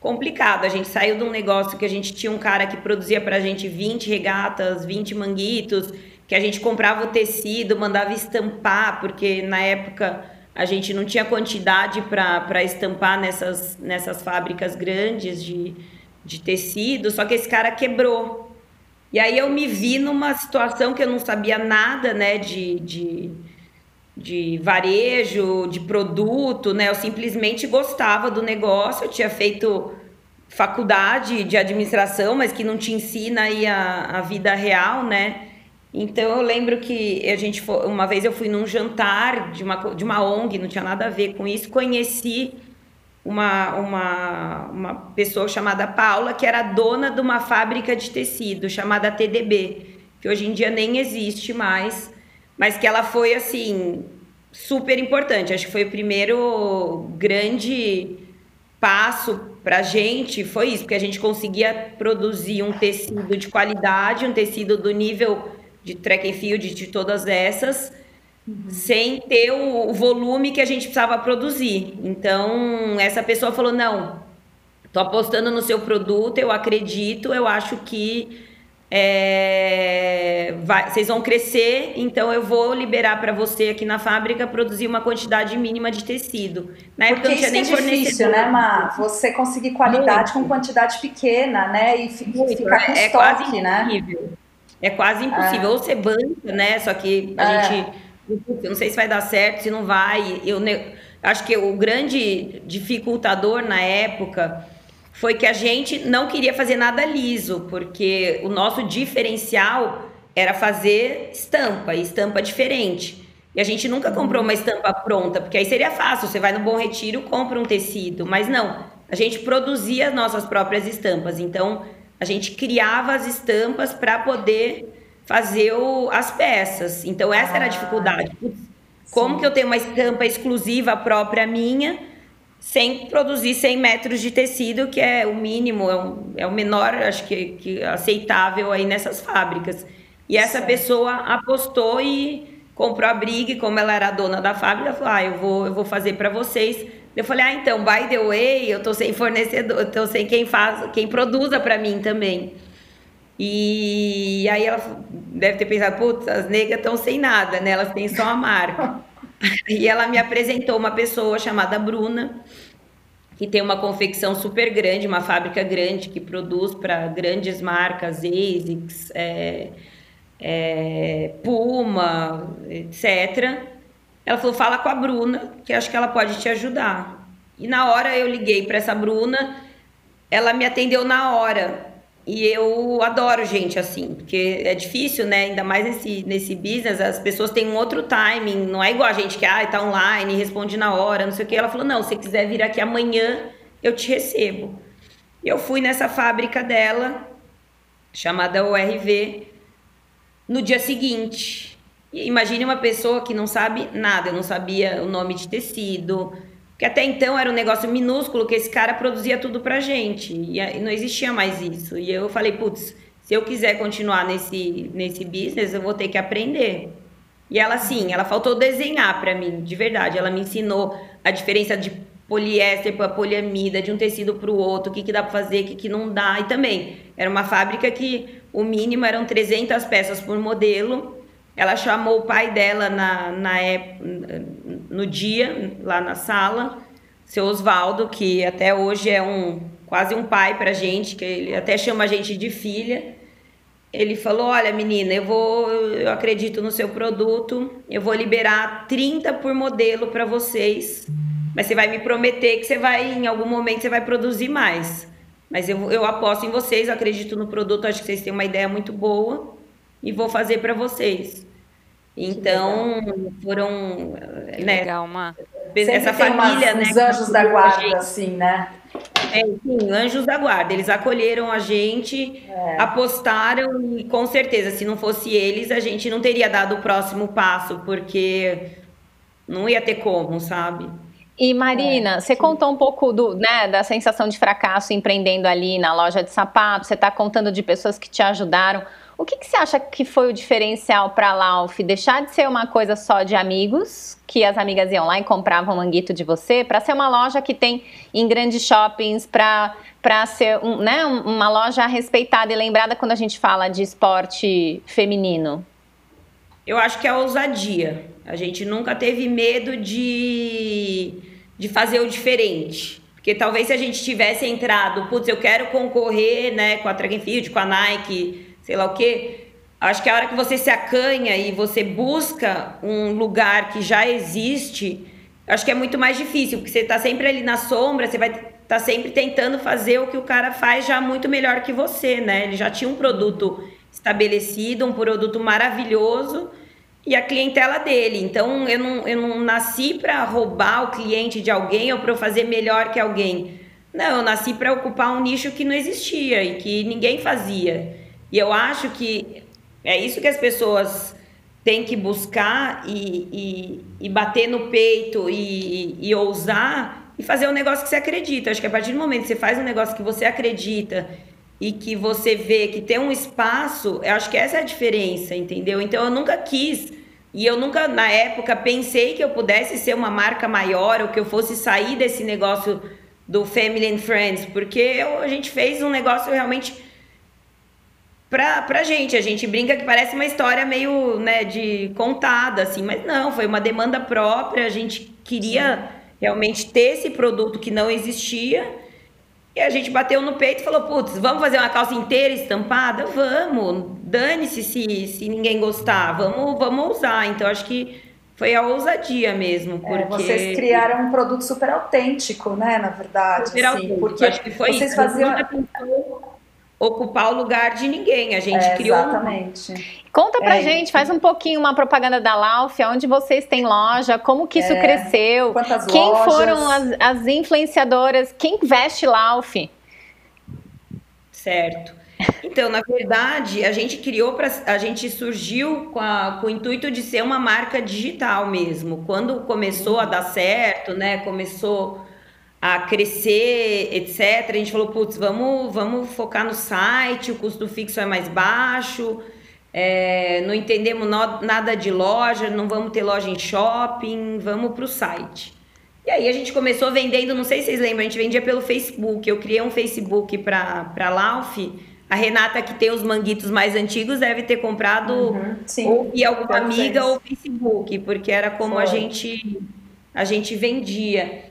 complicado. A gente saiu de um negócio que a gente tinha um cara que produzia para a gente 20 regatas, 20 manguitos, que a gente comprava o tecido, mandava estampar, porque na época a gente não tinha quantidade para estampar nessas, nessas fábricas grandes de, de tecido, só que esse cara quebrou. E aí eu me vi numa situação que eu não sabia nada, né, de, de, de varejo, de produto, né? Eu simplesmente gostava do negócio, eu tinha feito faculdade de administração, mas que não te ensina aí a, a vida real, né? Então eu lembro que a gente foi, uma vez eu fui num jantar de uma, de uma ONG, não tinha nada a ver com isso, conheci uma, uma, uma pessoa chamada Paula, que era dona de uma fábrica de tecido chamada TDB, que hoje em dia nem existe mais, mas que ela foi assim super importante. Acho que foi o primeiro grande passo para a gente foi isso, porque a gente conseguia produzir um tecido de qualidade, um tecido do nível de track and field de todas essas, sem ter o, o, volume que a gente precisava produzir. Então, essa pessoa falou: não, tô apostando no seu produto, eu acredito, eu acho que é, vai, vocês vão crescer, então eu vou liberar para você aqui na fábrica produzir uma quantidade mínima de tecido. Na época Porque não tinha nem é difícil, né, Má? Você conseguir qualidade Muito. com quantidade pequena, né? E ficar com é, estoque, é quase né? Impossível. É quase impossível. É. Ou você banca, né? Só que a é. gente eu não sei se vai dar certo, se não vai. Eu acho que o grande dificultador na época foi que a gente não queria fazer nada liso, porque o nosso diferencial era fazer estampa, estampa diferente. E a gente nunca comprou uma estampa pronta, porque aí seria fácil, você vai no Bom Retiro, compra um tecido, mas não, a gente produzia as nossas próprias estampas. Então, a gente criava as estampas para poder fazer o, as peças. Então, essa ah, era a ah, dificuldade. Como sim. que eu tenho uma estampa exclusiva própria minha, sem produzir 100 metros de tecido, que é o mínimo, é, um, é o menor, acho que, que aceitável aí nessas fábricas. E essa certo. pessoa apostou e comprou a briga, como ela era dona da fábrica, falou: ah, eu vou, eu vou fazer para vocês. Eu falei: ah, então, by the way, eu tô sem fornecedor, eu tô sem quem faz, quem produza para mim também. E aí ela deve ter pensado, putz, as negras estão sem nada, né? Elas têm só a marca. e ela me apresentou uma pessoa chamada Bruna, que tem uma confecção super grande, uma fábrica grande que produz para grandes marcas, ASICS, é, é, Puma, etc. Ela falou, fala com a Bruna, que acho que ela pode te ajudar. E na hora eu liguei para essa Bruna, ela me atendeu na hora. E eu adoro gente assim, porque é difícil, né? Ainda mais nesse, nesse business, as pessoas têm um outro timing, não é igual a gente que ah, tá online, responde na hora, não sei o que. Ela falou: não, se quiser vir aqui amanhã, eu te recebo. Eu fui nessa fábrica dela, chamada ORV, no dia seguinte. Imagine uma pessoa que não sabe nada, eu não sabia o nome de tecido, que até então era um negócio minúsculo que esse cara produzia tudo pra gente. E não existia mais isso. E eu falei, putz, se eu quiser continuar nesse, nesse business, eu vou ter que aprender. E ela, sim, ela faltou desenhar para mim, de verdade. Ela me ensinou a diferença de poliéster para poliamida, de um tecido para o outro, o que, que dá para fazer, o que, que não dá. E também, era uma fábrica que o mínimo eram 300 peças por modelo ela chamou o pai dela na, na, no dia, lá na sala, seu Oswaldo, que até hoje é um quase um pai pra gente, que ele até chama a gente de filha. Ele falou: Olha, menina, eu vou, eu acredito no seu produto, eu vou liberar 30 por modelo para vocês, mas você vai me prometer que você vai, em algum momento, você vai produzir mais. Mas eu, eu aposto em vocês, eu acredito no produto, acho que vocês têm uma ideia muito boa e vou fazer para vocês. Então, foram. Que né, legal, uma. Essa família, umas, né? Os anjos da guarda, assim, né? É, sim, anjos da guarda. Eles acolheram a gente, é. apostaram e com certeza, se não fosse eles, a gente não teria dado o próximo passo, porque não ia ter como, sabe? E Marina, é, você contou um pouco do, né, da sensação de fracasso empreendendo ali na loja de sapatos, você está contando de pessoas que te ajudaram. O que, que você acha que foi o diferencial para a Lauf? Deixar de ser uma coisa só de amigos, que as amigas iam lá e compravam manguito de você, para ser uma loja que tem em grandes shoppings, para ser um, né, uma loja respeitada e lembrada quando a gente fala de esporte feminino? Eu acho que é a ousadia. A gente nunca teve medo de, de fazer o diferente. Porque talvez se a gente tivesse entrado, putz, eu quero concorrer né, com a Track and Field, com a Nike, sei lá o quê. Acho que a hora que você se acanha e você busca um lugar que já existe, acho que é muito mais difícil, porque você está sempre ali na sombra, você vai estar tá sempre tentando fazer o que o cara faz já muito melhor que você, né? Ele já tinha um produto estabelecido, um produto maravilhoso e a clientela dele. Então eu não, eu não nasci para roubar o cliente de alguém ou para fazer melhor que alguém. Não, eu nasci para ocupar um nicho que não existia e que ninguém fazia. E eu acho que é isso que as pessoas têm que buscar e, e, e bater no peito e, e, ousar e fazer um negócio que você acredita. Acho que a partir do momento que você faz um negócio que você acredita e que você vê que tem um espaço, eu acho que essa é a diferença, entendeu? Então eu nunca quis e eu nunca, na época, pensei que eu pudesse ser uma marca maior ou que eu fosse sair desse negócio do Family and Friends, porque eu, a gente fez um negócio realmente pra, pra gente. A gente brinca que parece uma história meio, né, de contada, assim, mas não, foi uma demanda própria, a gente queria Sim. realmente ter esse produto que não existia. E a gente bateu no peito e falou: putz, vamos fazer uma calça inteira estampada? Vamos, dane-se se, se ninguém gostar, vamos, vamos usar. Então acho que foi a ousadia mesmo. É, porque... É, vocês criaram um produto super autêntico, né? Na verdade. Super assim, autêntico. Porque acho que foi vocês isso. faziam ocupar o lugar de ninguém. A gente é, criou. Exatamente. Conta pra é, gente, faz um pouquinho uma propaganda da Lauf, onde vocês têm loja, como que isso é, cresceu, quantas quem lojas? foram as, as influenciadoras, quem veste Lauf? Certo. Então, na verdade, a gente criou para a gente surgiu com, a, com, o intuito de ser uma marca digital mesmo. Quando começou a dar certo, né? Começou a crescer, etc. A gente falou, putz, vamos, vamos focar no site, o custo fixo é mais baixo, é, não entendemos no, nada de loja, não vamos ter loja em shopping, vamos para o site. E aí a gente começou vendendo, não sei se vocês lembram, a gente vendia pelo Facebook. Eu criei um Facebook para a Lauf. A Renata, que tem os manguitos mais antigos, deve ter comprado uhum, ou via alguma amiga ou Facebook, porque era como a gente a gente vendia.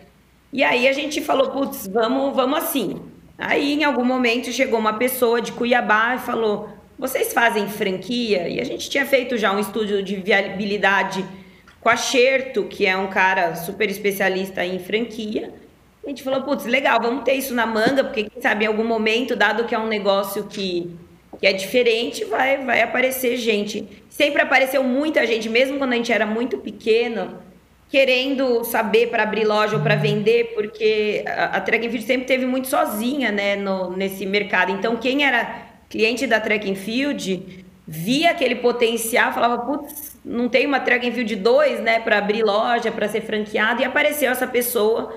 E aí a gente falou, putz, vamos, vamos assim. Aí em algum momento chegou uma pessoa de Cuiabá e falou: "Vocês fazem franquia?" E a gente tinha feito já um estudo de viabilidade com a Xerto, que é um cara super especialista em franquia. A gente falou, putz, legal, vamos ter isso na manga, porque quem sabe em algum momento, dado que é um negócio que, que é diferente, vai, vai aparecer gente. Sempre apareceu muita gente, mesmo quando a gente era muito pequeno, querendo saber para abrir loja ou para vender, porque a, a Track Field sempre teve muito sozinha, né, no, nesse mercado. Então, quem era cliente da Track Field via aquele potencial, falava, putz, não tem uma Track Field 2, né, para abrir loja, para ser franqueado, e apareceu essa pessoa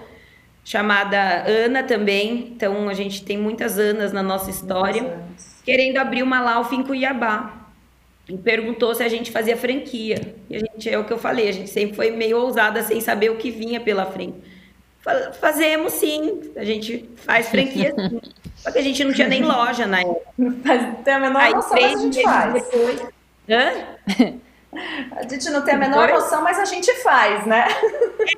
chamada Ana também. Então, a gente tem muitas Anas na nossa história, querendo abrir uma Lauf em Cuiabá e perguntou se a gente fazia franquia. E a gente, é o que eu falei, a gente sempre foi meio ousada sem saber o que vinha pela frente. Fazemos sim, a gente faz franquia sim. Só que a gente não tinha nem loja na época. tem a menor Aí, noção, três a gente faz. Depois... Hã? A gente não tem a menor noção, mas a gente faz, né?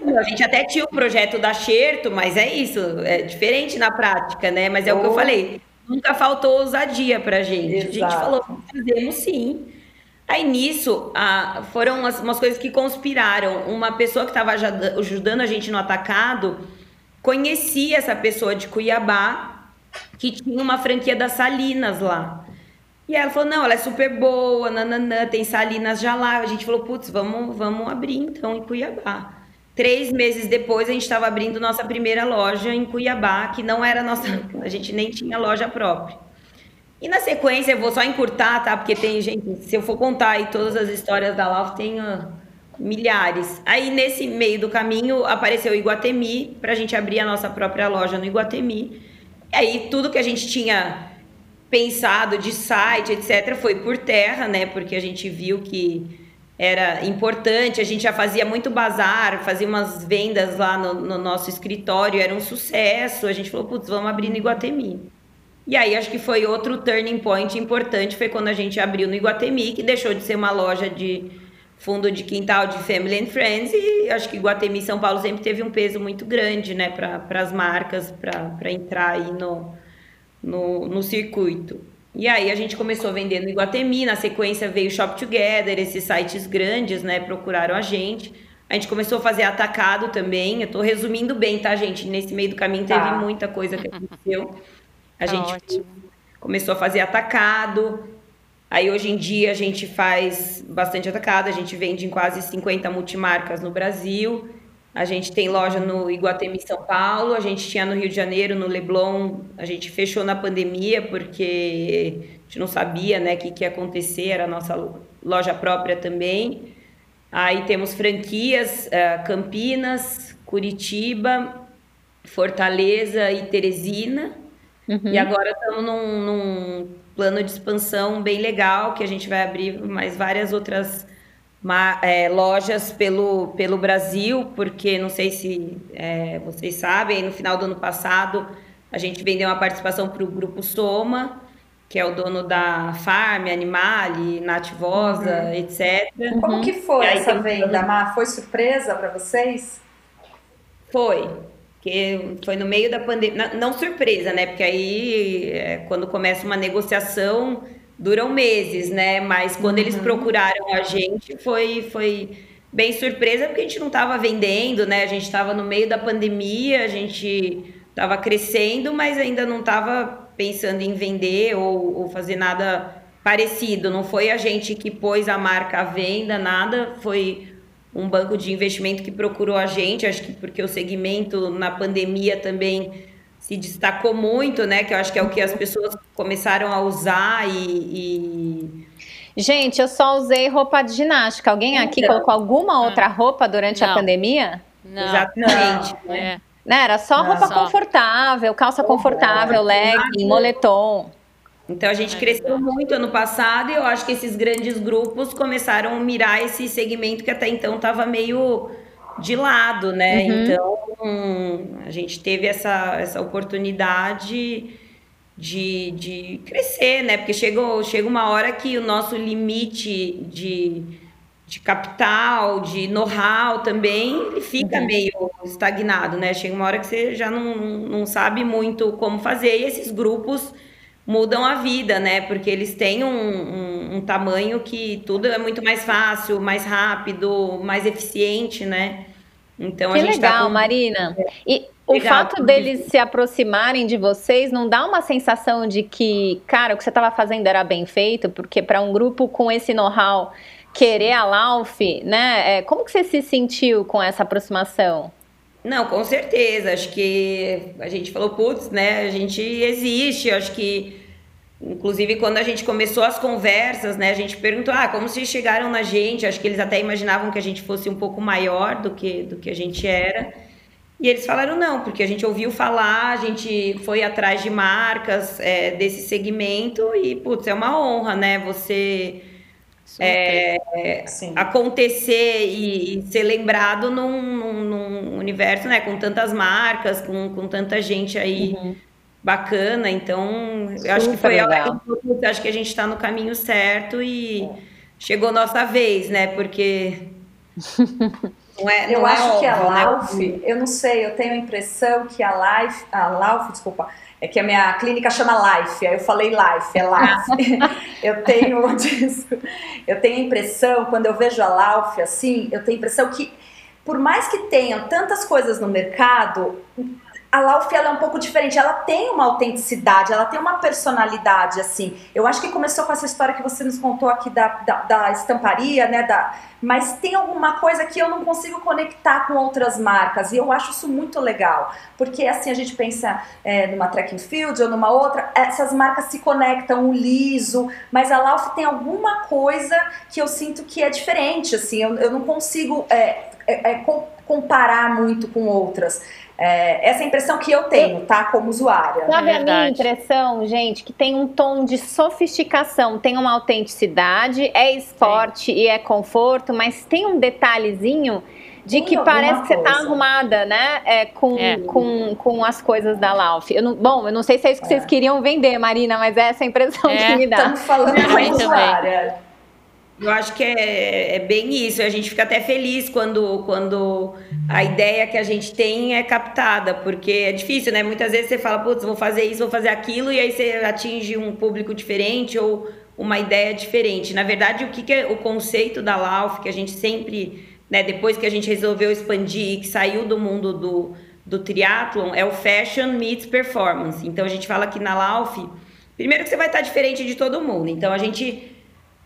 É, a gente até tinha o projeto da Xerto, mas é isso, é diferente na prática, né? Mas é oh. o que eu falei, nunca faltou ousadia pra gente. Exato. A gente falou, fazemos sim. Aí nisso, foram umas, umas, coisas que conspiraram. Uma pessoa que estava ajudando a gente no atacado conhecia essa pessoa de Cuiabá, que tinha uma franquia das Salinas lá. E ela falou: não, ela é super boa, nananã, tem Salinas já lá. A gente falou: putz, vamos, vamos abrir então em Cuiabá. Três meses depois, a gente estava abrindo nossa primeira loja em Cuiabá, que não era nossa. A gente nem tinha loja própria. E na sequência, eu vou só encurtar, tá? Porque tem, gente, se eu for contar aí todas as histórias da Lauf, tem uh, milhares. Aí, nesse meio do caminho, apareceu o Iguatemi, para a gente abrir a nossa própria loja no Iguatemi. E aí, tudo que a gente tinha pensado de site, etc., foi por terra, né? Porque a gente viu que era importante, a gente já fazia muito bazar, fazia umas vendas lá no, no nosso escritório, era um sucesso. A gente falou, putz, vamos abrir no Iguatemi. E aí acho que foi outro turning point importante, foi quando a gente abriu no Iguatemi, que deixou de ser uma loja de fundo de quintal de Family and Friends e acho que Iguatemi São Paulo sempre teve um peso muito grande, né, para as marcas, para entrar aí no, no, no circuito. E aí a gente começou a vender no Iguatemi, na sequência veio o Shop Together, esses sites grandes, né, procuraram a gente. A gente começou a fazer atacado também. Eu tô resumindo bem, tá, gente? Nesse meio do caminho teve tá. muita coisa que aconteceu. A tá gente ótimo. começou a fazer atacado. Aí hoje em dia a gente faz bastante atacado, a gente vende em quase 50 multimarcas no Brasil. A gente tem loja no Iguatemi São Paulo, a gente tinha no Rio de Janeiro, no Leblon, a gente fechou na pandemia porque a gente não sabia né, o que, que ia acontecer, era a nossa loja própria também. Aí temos franquias, uh, Campinas, Curitiba, Fortaleza e Teresina. Uhum. E agora estamos num, num plano de expansão bem legal, que a gente vai abrir mais várias outras é, lojas pelo, pelo Brasil, porque não sei se é, vocês sabem, no final do ano passado a gente vendeu uma participação para o Grupo Soma, que é o dono da Farm, Animale, Nativosa, uhum. etc. Como que foi essa venda, Mar? Foi surpresa para vocês? Foi, porque foi no meio da pandemia, não, não surpresa, né? Porque aí, é, quando começa uma negociação, duram meses, né? Mas quando uhum. eles procuraram a gente, foi, foi bem surpresa, porque a gente não estava vendendo, né? A gente estava no meio da pandemia, a gente estava crescendo, mas ainda não estava pensando em vender ou, ou, fazer nada parecido. Não foi a gente que pôs a marca à venda, nada. Foi um banco de investimento que procurou a gente. Acho que porque o segmento na pandemia também se destacou muito, né? Que eu acho que é o que as pessoas começaram a usar e... e... Gente, eu só usei roupa de ginástica. Alguém aqui então, colocou alguma outra roupa durante não. a pandemia? Não. Exatamente. Não. É. Né? Era só roupa só. confortável, calça confortável, legging, moletom. Então a gente cresceu muito ano passado e eu acho que esses grandes grupos começaram a mirar esse segmento que até então estava meio de lado, né? Uhum. Então, a gente teve essa, essa oportunidade de, de crescer, né? Porque chegou, chega uma hora que o nosso limite de, de capital, de know-how também, ele fica uhum. meio estagnado, né? Chega uma hora que você já não, não sabe muito como fazer, e esses grupos mudam a vida, né? Porque eles têm um, um, um, tamanho que tudo é muito mais fácil, mais rápido, mais eficiente, né? Então que a gente tá legal, tá com... Marina. E o fato deles se aproximarem de vocês não dá uma sensação de que, cara, o que você estava fazendo era bem feito, porque para um grupo com esse know-how querer a Lauf, né? É, como que você se sentiu com essa aproximação? Não, com certeza. Acho que a gente falou, putz, né? A gente existe. Acho que, inclusive, quando a gente começou as conversas, né? A gente perguntou, ah, como vocês chegaram na gente? Acho que eles até imaginavam que a gente fosse um pouco maior do que, do que a gente era. E eles falaram não, porque a gente ouviu falar, a gente foi atrás de marcas é, desse segmento e, putz, é uma honra, né? Você é, acontecer e, e, ser lembrado num, num, num, universo, né, com tantas marcas, com, com tanta gente aí uhum. bacana. Então, eu acho que foi legal. acho que a gente está no caminho certo e chegou nossa vez, né? Porque não é, não eu é acho óbvio, que a? Lauf, né? eu não sei, eu tenho a impressão que a Life, a Lauf, desculpa, é que a minha clínica chama Life, aí eu falei Life, é Life. eu tenho disso, eu tenho a impressão, quando eu vejo a Lauf assim, eu tenho a impressão que por mais que tenham tantas coisas no mercado, a Lauf ela é um pouco diferente, ela tem uma autenticidade, ela tem uma personalidade, assim. Eu acho que começou com essa história que você nos contou aqui da, da, da estamparia, né? Da, mas tem alguma coisa que eu não consigo conectar com outras marcas, e eu acho isso muito legal, porque assim a gente pensa é, numa track and field ou numa outra, essas marcas se conectam, um liso, mas a Lauf tem alguma coisa que eu sinto que é diferente, assim, eu, eu não consigo é, é, é comparar muito com outras. É, essa é a impressão que eu tenho, tá? Como usuária. Sabe é a minha impressão, gente, que tem um tom de sofisticação, tem uma autenticidade, é esporte Sim. e é conforto, mas tem um detalhezinho de tem que parece que você tá arrumada, né? É, com, é. Com, com as coisas da Lauf. Eu não, bom, eu não sei se é isso que vocês é. queriam vender, Marina, mas é essa a impressão que me dá. Estamos falando de usuária. Eu acho que é, é, bem isso. A gente fica até feliz quando, quando a ideia que a gente tem é captada, porque é difícil, né? Muitas vezes você fala, putz, vou fazer isso, vou fazer aquilo, e aí você atinge um público diferente ou uma ideia diferente. Na verdade, o que, que é o conceito da Lauf, que a gente sempre, né, depois que a gente resolveu expandir, que saiu do mundo do, do triatlon, é o Fashion Meets Performance. Então a gente fala que na Lauf, primeiro que você vai estar diferente de todo mundo. Então a gente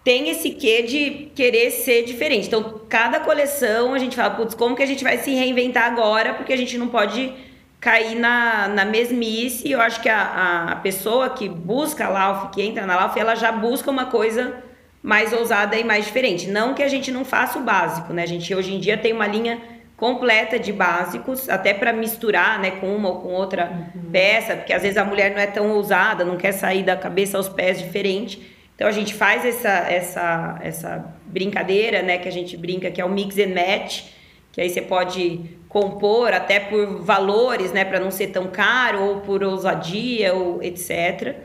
tem esse quê de querer ser diferente. Então, cada coleção a gente fala, putz, como que a gente vai se reinventar agora? Porque a gente não pode cair na, na mesmice. Eu acho que a, a pessoa que busca a Lauf, que entra na Lauf, ela já busca uma coisa mais ousada e mais diferente. Não que a gente não faça o básico, né? A gente hoje em dia tem uma linha completa de básicos, até para misturar, né, com uma ou com outra uhum. peça, porque às vezes a mulher não é tão ousada, não quer sair da cabeça aos pés diferente. Então a gente faz essa, essa, essa brincadeira, né, que a gente brinca que é o mix and match, que aí você pode compor até por valores, né, para não ser tão caro ou por ousadia ou etc.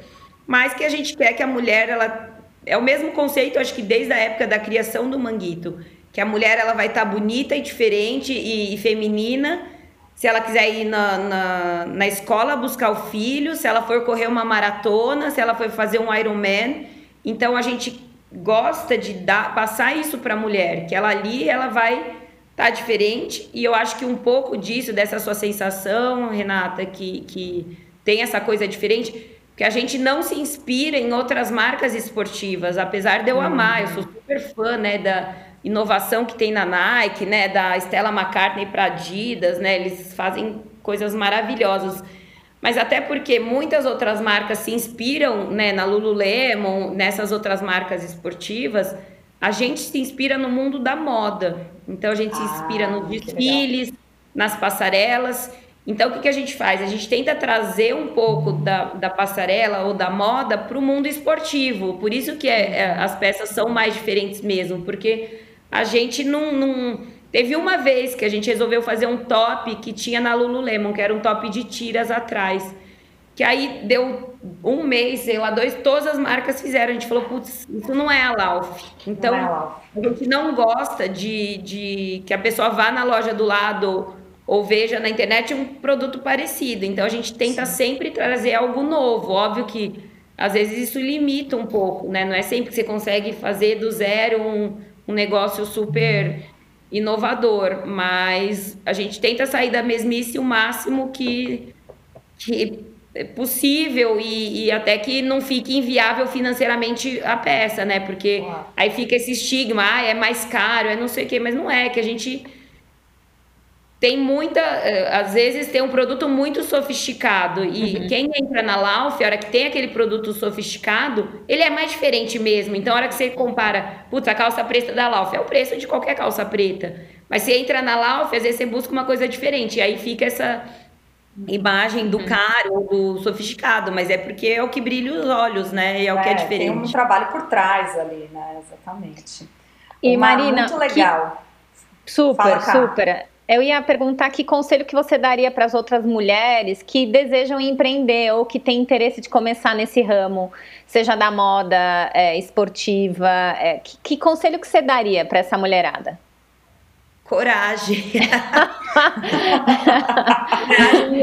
Mas que a gente quer que a mulher ela é o mesmo conceito, acho que desde a época da criação do manguito, que a mulher ela vai estar tá bonita e diferente e, e, feminina. Se ela quiser ir na, na, na escola buscar o filho, se ela for correr uma maratona, se ela for fazer um Ironman, então a gente gosta de dar, passar isso para a mulher, que ela ali ela vai estar tá diferente. E eu acho que um pouco disso, dessa sua sensação, Renata, que, que tem essa coisa diferente, que a gente não se inspira em outras marcas esportivas, apesar de eu uhum. amar, eu sou super fã, né, da inovação que tem na Nike, né, da Stella McCartney para Adidas, né, eles fazem coisas maravilhosas mas até porque muitas outras marcas se inspiram né, na Lululemon, nessas outras marcas esportivas, a gente se inspira no mundo da moda. Então a gente ah, se inspira nos desfiles, nas passarelas. Então o que, que a gente faz? A gente tenta trazer um pouco da, da passarela ou da moda para o mundo esportivo. Por isso que é, é, as peças são mais diferentes mesmo, porque a gente não, não Teve uma vez que a gente resolveu fazer um top que tinha na Lululemon, que era um top de tiras atrás. Que aí deu um mês, sei lá, dois, todas as marcas fizeram. A gente falou, putz, isso não é a Lauf. Então, é a, Lauf. a gente não gosta de, de que a pessoa vá na loja do lado ou veja na internet um produto parecido. Então, a gente tenta Sim. sempre trazer algo novo. Óbvio que às vezes isso limita um pouco, né? Não é sempre que você consegue fazer do zero um, um negócio super inovador, mas a gente tenta sair da mesmice o máximo que, que é possível e, e, até que não fique inviável financeiramente a peça, né? Porque aí fica esse estigma, ah, é mais caro, é não sei o quê, mas não é, que a gente tem muita, eh, às vezes tem um produto muito sofisticado e uhum. quem entra na Lauf, a hora que tem aquele produto sofisticado, ele é mais diferente mesmo. Então, a hora que você compara, putz, a calça preta da Lauf é o preço de qualquer calça preta. Mas você entra na Lauf, às vezes você busca uma coisa diferente. E aí fica essa imagem do uhum. caro ou do sofisticado, mas é porque é o que brilha os olhos, né? E é, é o que é diferente. Tem um trabalho por trás ali, né? Exatamente. E uma, Marina, muito legal. Que... Super, super. Eu ia perguntar que conselho que você daria para as outras mulheres que desejam empreender ou que têm interesse de começar nesse ramo, seja da moda, é, esportiva. É, que, que, conselho que você daria para essa mulherada? Coragem. Coragem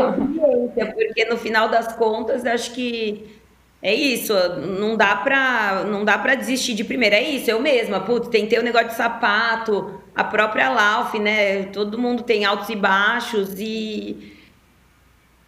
e porque no final das contas, acho que é isso, não dá pra, não dá desistir de primeira. É isso, eu mesma, putz, tentei o um negócio de sapato, a própria Lauf, né? Todo mundo tem altos e baixos e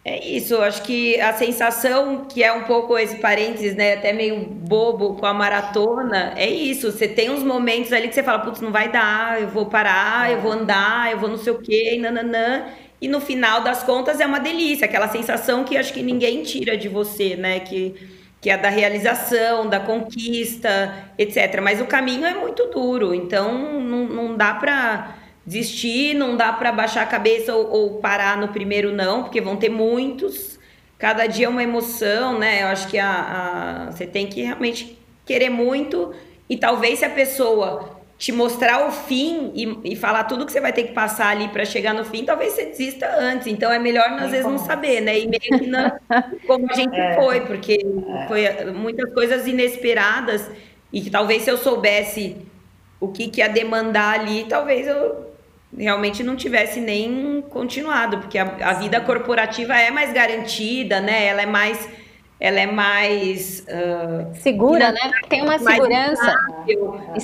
é isso, acho que a sensação que é um pouco esse parênteses, né, até meio bobo com a maratona, é isso, você tem uns momentos ali que você fala, putz, não vai dar, eu vou parar, eu vou andar, eu vou não sei o quê, nananã, e no final das contas é uma delícia, aquela sensação que acho que ninguém tira de você, né, que que é da realização, da conquista, etc. Mas o caminho é muito duro, então não, não dá para desistir, não dá para baixar a cabeça ou, ou, parar no primeiro não, porque vão ter muitos. Cada dia é uma emoção, né? Eu acho que a, a, você tem que realmente querer muito e talvez se a pessoa te mostrar o fim e, e falar tudo que você vai ter que passar ali para chegar no fim, talvez você desista antes. Então é melhor às vezes não saber, né? E meio que não, como a gente é. foi, porque é. foi muitas coisas inesperadas e que talvez se eu soubesse o que, que ia demandar ali, talvez eu realmente não tivesse nem continuado, porque a, a vida corporativa é mais garantida, né? Ela é mais ela é mais uh, segura, né? Tem uma segurança.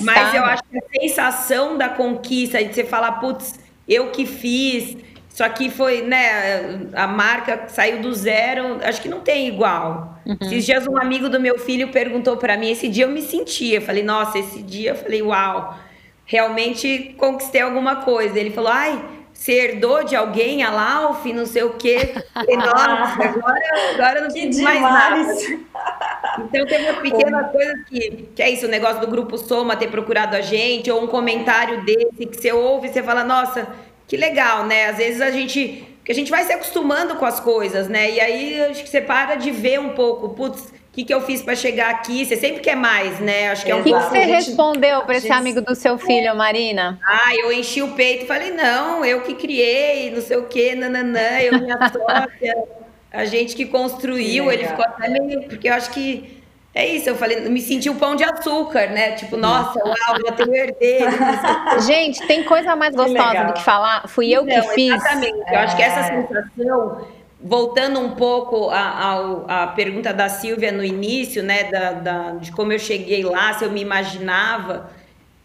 mas eu acho que a sensação da conquista, de você falar, putz, eu que fiz, isso aqui foi, né? A marca saiu do zero, acho que não tem igual. Uhum. Esses dias um amigo do meu filho perguntou para mim, esse dia eu me sentia, eu falei, nossa, esse dia eu falei, uau, realmente conquistei alguma coisa. Ele falou, ai você herdou de alguém a Lauf, não sei o quê. Falei, nossa, agora, agora não tem mais nada. Então tem uma pequena coisa que, que é isso, o negócio do grupo Soma ter procurado a gente, ou um comentário desse que você ouve e você fala, nossa, que legal, né? Às vezes a gente. Porque a gente vai se acostumando com as coisas, né? E aí acho que você para de ver um pouco, putz, o que, que eu fiz para chegar aqui? Você sempre quer mais, né? Acho que é um O que, que você respondeu para esse amigo do seu filho, Marina? Ah, eu enchi o peito e falei, não, eu que criei, não sei o quê, nananã, eu, minha sócia, a gente que construiu, que ele ficou até meio. Porque eu acho que. É isso, eu falei, me senti o um pão de açúcar, né? Tipo, nossa, uau, já tenho herdeiro. Gente, tem coisa mais gostosa do que falar, fui eu que fiz. Exatamente, eu acho que essa é. sensação voltando um pouco à pergunta da Silvia no início, né, da, da, de como eu cheguei lá, se eu me imaginava,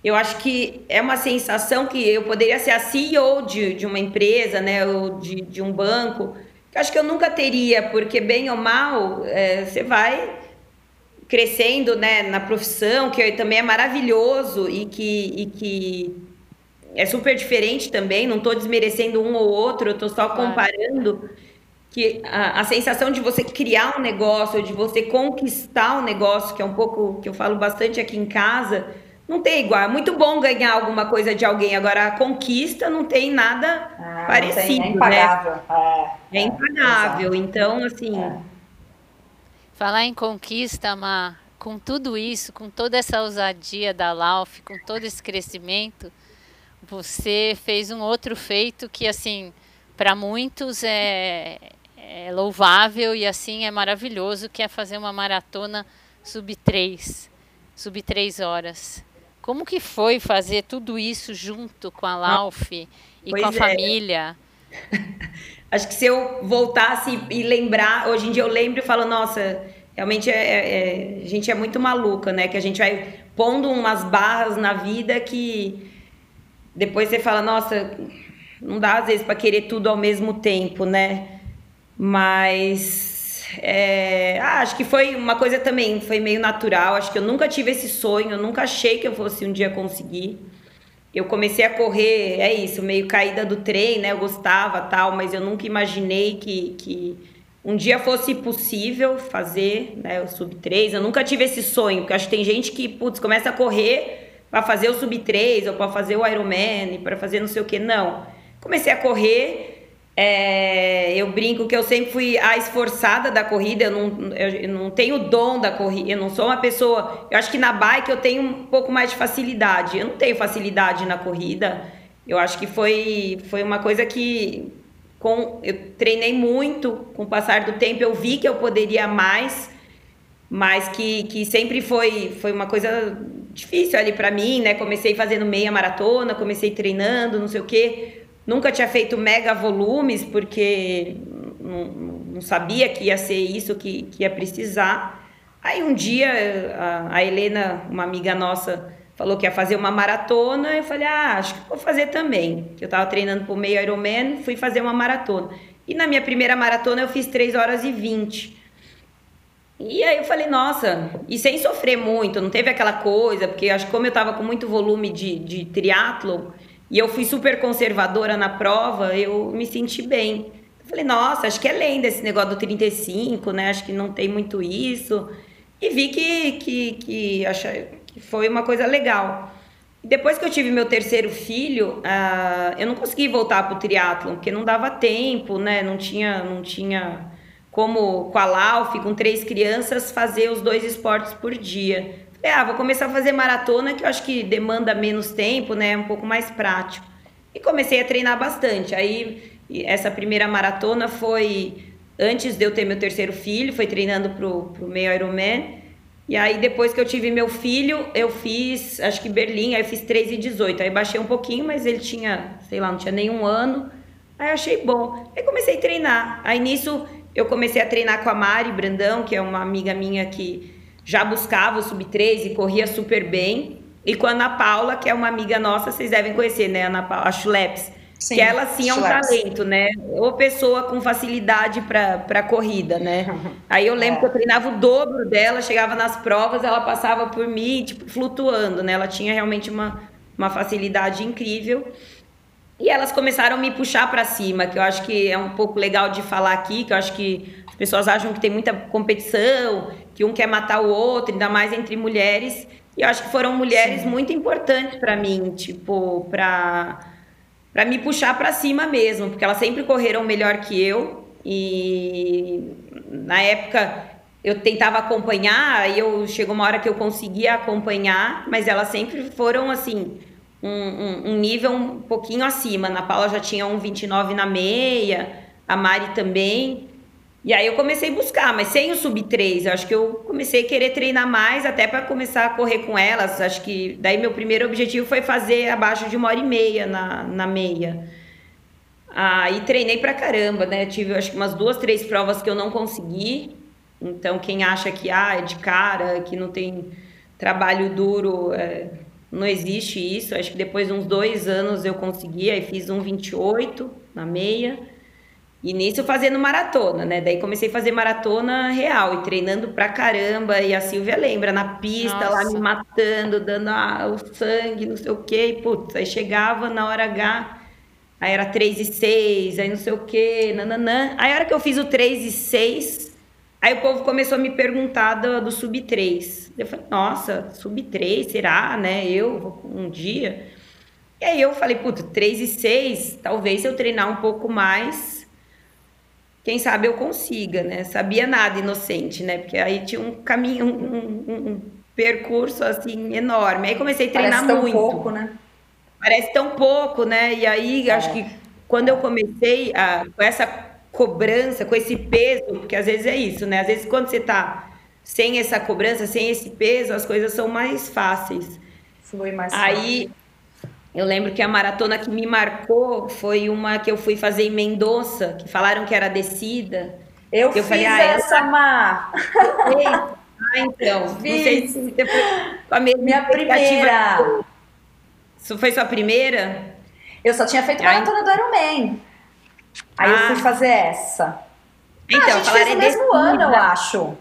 eu acho que é uma sensação que eu poderia ser a CEO de, de uma empresa, né, ou de, de um banco, que acho que eu nunca teria, porque bem ou mal, é, você vai crescendo, né, na profissão, que também é maravilhoso e que, e que é super diferente também, não estou desmerecendo um ou outro, eu estou só comparando que a, a, sensação de você criar um negócio, de você conquistar um negócio, que é um pouco que eu falo bastante aqui em casa, não tem igual. É muito bom ganhar alguma coisa de alguém. Agora, a conquista não tem nada ah, parecido. Tem, é impagável. Né? É, é, impagável. É, então, assim. É. Falar em conquista, Mar, com tudo isso, com toda essa ousadia da Lauf, com todo esse crescimento, você fez um outro feito que, assim, para muitos é, é louvável e assim é maravilhoso, que é fazer uma maratona sub 3, sub 3 horas. Como que foi fazer tudo isso junto com a ah, Lauf e pois com a é. família? Acho que se eu voltasse e lembrar, hoje em dia eu lembro e falo, nossa, realmente é, é, a gente é muito maluca, né? Que a gente vai pondo umas barras na vida que depois você fala, nossa, não dá às vezes para querer tudo ao mesmo tempo, né? Mas é, ah, acho que foi uma coisa também, foi meio natural. Acho que eu nunca tive esse sonho, eu nunca achei que eu fosse um dia conseguir. Eu comecei a correr, é isso, meio caída do trem, né? Eu gostava tal, mas eu nunca imaginei que, que um dia fosse possível fazer né, o sub 3. Eu nunca tive esse sonho, porque acho que tem gente que, putz, começa a correr para fazer o sub 3 ou para fazer o Ironman, para fazer não sei o que. Não. Comecei a correr é, eu brinco que eu sempre fui a esforçada da corrida, eu não, eu não tenho dom da corrida, eu não sou uma pessoa. Eu acho que na bike eu tenho um pouco mais de facilidade. Eu não tenho facilidade na corrida. Eu acho que foi, foi uma coisa que com, eu treinei muito, com o passar do tempo eu vi que eu poderia mais, mas que, que sempre foi, foi uma coisa difícil ali para mim, né? Comecei fazendo meia maratona, comecei treinando, não sei o quê Nunca tinha feito mega volumes, porque não, não sabia que ia ser isso que, que ia precisar. Aí um dia a, a, Helena, uma amiga nossa, falou que ia fazer uma maratona. Eu falei, ah, acho que vou fazer também. Eu estava treinando o meio Ironman, fui fazer uma maratona. E na minha primeira maratona eu fiz 3 horas e 20. E aí eu falei, nossa, e sem sofrer muito, não teve aquela coisa, porque acho que como eu estava com muito volume de, de triatlon, e eu fui super conservadora na prova, eu me senti bem. Eu falei, nossa, acho que é lenda esse negócio do 35, né? Acho que não tem muito isso. E vi que, que, que, acha, que foi uma coisa legal. Depois que eu tive meu terceiro filho, uh, eu não consegui voltar para o triatlon, porque não dava tempo, né? Não tinha, não tinha como com a Lauf, com três crianças, fazer os dois esportes por dia. É, ah, vou começar a fazer maratona, que eu acho que demanda menos tempo, né? Um pouco mais prático. E comecei a treinar bastante. Aí, essa primeira maratona foi antes de eu ter meu terceiro filho, foi treinando pro, pro meio Ironman. E aí, depois que eu tive meu filho, eu fiz, acho que Berlim, aí eu fiz 3 e 18. Aí baixei um pouquinho, mas ele tinha, sei lá, não tinha nenhum ano. Aí achei bom. Aí comecei a treinar. Aí nisso eu comecei a treinar com a Mari Brandão, que é uma amiga minha que já buscava o sub-3 e corria super bem. E com a Ana Paula, que é uma amiga nossa, vocês devem conhecer, né? Ana Paula, a Schleps. Sim, que ela sim é um talento, né? Ou pessoa com facilidade para corrida, né? Aí eu lembro é. que eu treinava o dobro dela, chegava nas provas, ela passava por mim, tipo, flutuando, né? Ela tinha realmente uma, uma facilidade incrível. E elas começaram a me puxar para cima, que eu acho que é um pouco legal de falar aqui, que eu acho que as pessoas acham que tem muita competição, que um quer matar o outro, ainda mais entre mulheres. E eu acho que foram mulheres Sim. muito importantes para mim, tipo, para para me puxar para cima mesmo, porque elas sempre correram melhor que eu e na época eu tentava acompanhar, aí eu chegou uma hora que eu conseguia acompanhar, mas elas sempre foram assim um, um, um nível um pouquinho acima. Na Paula já tinha um 29 na meia, a Mari também. E aí eu comecei a buscar, mas sem o sub 3. Eu acho que eu comecei a querer treinar mais até para começar a correr com elas. Acho que daí meu primeiro objetivo foi fazer abaixo de uma hora e meia na, na meia. Aí treinei pra caramba, né? Tive acho que umas duas, três provas que eu não consegui. Então quem acha que ah, é de cara, que não tem trabalho duro, é, não existe isso. Acho que depois de uns dois anos eu consegui, aí fiz um 28 na meia. E nisso fazendo maratona, né? Daí comecei a fazer maratona real e treinando pra caramba. E a Silvia lembra, na pista, Nossa. lá me matando, dando ah, o sangue, não sei o quê. E, putz, aí chegava na hora H, aí era 3 e 6, aí não sei o quê, nananã. Aí a hora que eu fiz o 3 e 6, aí o povo começou a me perguntar do, do sub 3. Eu falei, nossa, sub 3, será, né? Eu, um dia. E aí eu falei, putz, 3 e 6, talvez se eu treinar um pouco mais quem sabe eu consiga, né? Sabia nada inocente, né? Porque aí tinha um caminho, um, um, um percurso assim enorme. Aí comecei a treinar Parece tão muito. pouco, né? Parece tão pouco, né? E aí é. acho que quando eu comecei a, com essa cobrança, com esse peso, porque às vezes é isso, né? Às vezes quando você tá sem essa cobrança, sem esse peso, as coisas são mais fáceis. Foi mais Aí eu lembro que a maratona que me marcou foi uma que eu fui fazer em Mendoza, que falaram que era descida. Eu, eu fiz falei, ah, essa, Má. Ah, então. Fiz. Não sei se você foi a mesma Minha primeira. Isso foi sua primeira? Eu só tinha feito maratona do Ironman. Aí ah. eu fui ah. fazer essa. Então, ah, a gente fez no mesmo ano, eu acho.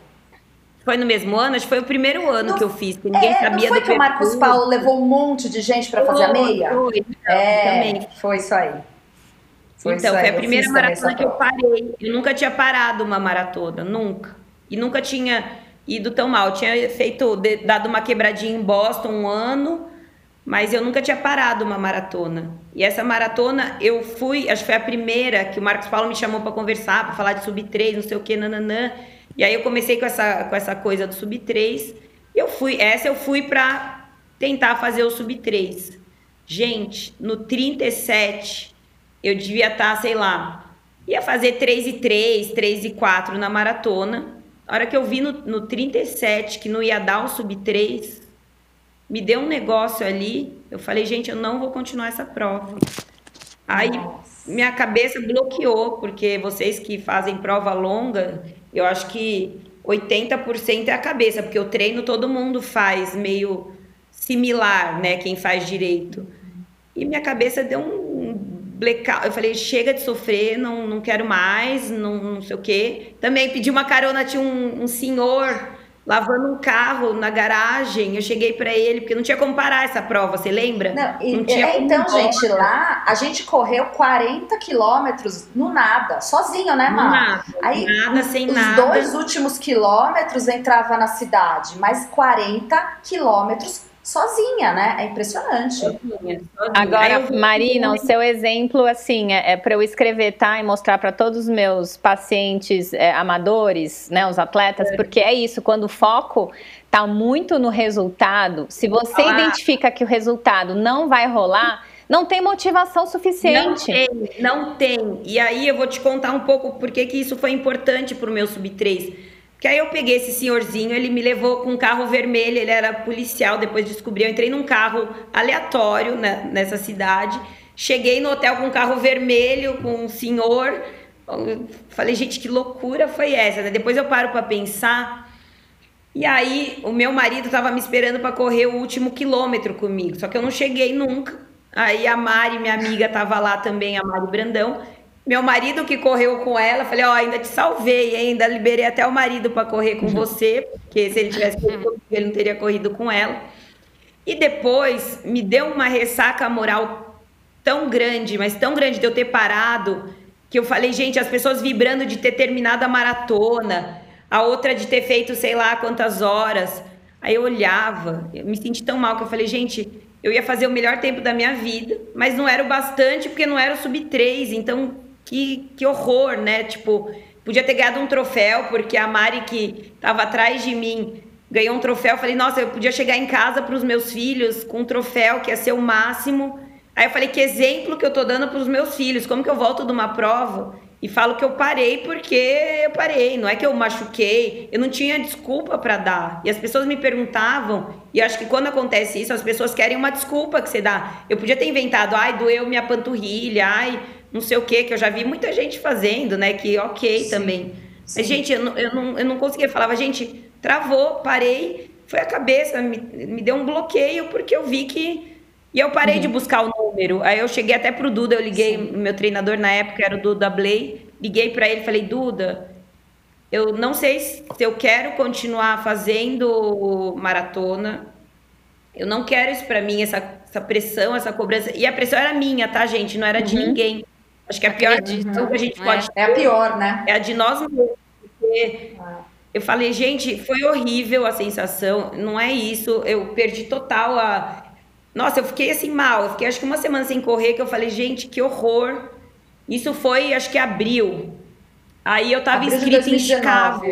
Foi no mesmo ano? Acho que foi o primeiro ano não, que eu fiz, que ninguém é, sabia não foi do que o Marcos Paulo levou um monte de gente para fazer a meia? Foi, então, é, também. foi isso aí. Foi então, foi a primeira maratona que eu parei. Eu nunca tinha parado uma maratona, nunca. E nunca tinha ido tão mal. Eu tinha feito, dado uma quebradinha em Boston um ano, mas eu nunca tinha parado uma maratona. E essa maratona eu fui, acho que foi a primeira que o Marcos Paulo me chamou para conversar, para falar de sub 3, não sei o que, nananã. E aí eu comecei com essa, com essa coisa do sub 3. Eu fui, essa eu fui para tentar fazer o sub 3. Gente, no 37 eu devia estar, tá, sei lá, ia fazer 3 e 3, 3 e 4 na maratona. A hora que eu vi no, no 37 que não ia dar o sub 3, me deu um negócio ali. Eu falei, gente, eu não vou continuar essa prova. Aí Nossa. minha cabeça bloqueou, porque vocês que fazem prova longa, eu acho que 80% é a cabeça, porque o treino todo mundo faz meio similar, né? Quem faz direito. E minha cabeça deu um blackout. Eu falei, chega de sofrer, não, não quero mais, não, não sei o quê. Também pedi uma carona, tinha um, um senhor lavando um carro na garagem. Eu cheguei para ele, porque não tinha como parar essa prova, você lembra? Não, e, não tinha é, então, gente, lá a gente correu 40 quilômetros no nada, sozinho, né, Mar? Nada, Aí, nada, sem os nada. Os dois últimos quilômetros entrava na cidade, mas 40 quilômetros sozinha, né? É impressionante. Sozinha, sozinha. Agora, Marina, o seu exemplo, assim, é, é para eu escrever, tá? E mostrar para todos os meus pacientes é, amadores, né? Os atletas, é. porque é isso, quando o foco tá muito no resultado, se você ah. identifica que o resultado não vai rolar, não tem motivação suficiente. Não tem, não tem. E aí eu vou te contar um pouco por que isso foi importante para o meu sub-3 Que aí eu peguei esse senhorzinho, ele me levou com um carro vermelho, ele era policial, depois descobri, eu entrei num carro aleatório né, nessa cidade. Cheguei no hotel com um carro vermelho, com um senhor. Falei, gente, que loucura foi essa? Né? Depois eu paro para pensar. E aí, o meu marido estava me esperando para correr o último quilômetro comigo, só que eu não cheguei nunca. Aí a Mari, minha amiga, estava lá também, a Mari Brandão. Meu marido que correu com ela, falei, ó, oh, ainda te salvei, ainda liberei até o marido para correr com você, porque se ele tivesse corrido ele não teria corrido com ela. E depois me deu uma ressaca moral tão grande, mas tão grande de eu ter parado, que eu falei, gente, as pessoas vibrando de ter terminado a maratona, a outra de ter feito sei lá quantas horas. Aí eu olhava, eu me senti tão mal que eu falei, gente, eu ia fazer o melhor tempo da minha vida, mas não era o bastante porque não era o sub 3, então que, que horror, né? Tipo, podia ter ganhado um troféu, porque a Mari que estava atrás de mim ganhou um troféu. Eu falei, nossa, eu podia chegar em casa para os meus filhos com um troféu que ia ser o máximo. Aí eu falei, que exemplo que eu tô dando para os meus filhos? Como que eu volto de uma prova e falo que eu parei porque eu parei, não é que eu machuquei, eu não tinha desculpa para dar. E as pessoas me perguntavam, e acho que quando acontece isso, as pessoas querem uma desculpa que você dá. Eu podia ter inventado, ai, doeu minha panturrilha, ai, não sei o que, que eu já vi muita gente fazendo, né? Que ok sim, também. Sim. Mas, gente, eu não, eu, não, eu não conseguia. Falava, gente, travou, parei, foi a cabeça, me, me deu um bloqueio, porque eu vi que. E eu parei uhum. de buscar o número. Aí eu cheguei até pro Duda, eu liguei, sim. meu treinador na época era o Duda Blay, liguei para ele falei, Duda, eu não sei se eu quero continuar fazendo maratona. Eu não quero isso para mim, essa, essa pressão, essa cobrança. E a pressão era minha, tá, gente? Não era de uhum. ninguém. Acho que a pior de tudo que a gente pode é, é a pior, né? É a de nós mesmos. Porque eu falei, gente, foi horrível a sensação, não é isso. Eu perdi total a. Nossa, eu fiquei assim mal. Eu fiquei acho que uma semana sem correr, que eu falei, gente, que horror. Isso foi, acho que abril. Aí eu tava inscrita em Chicago.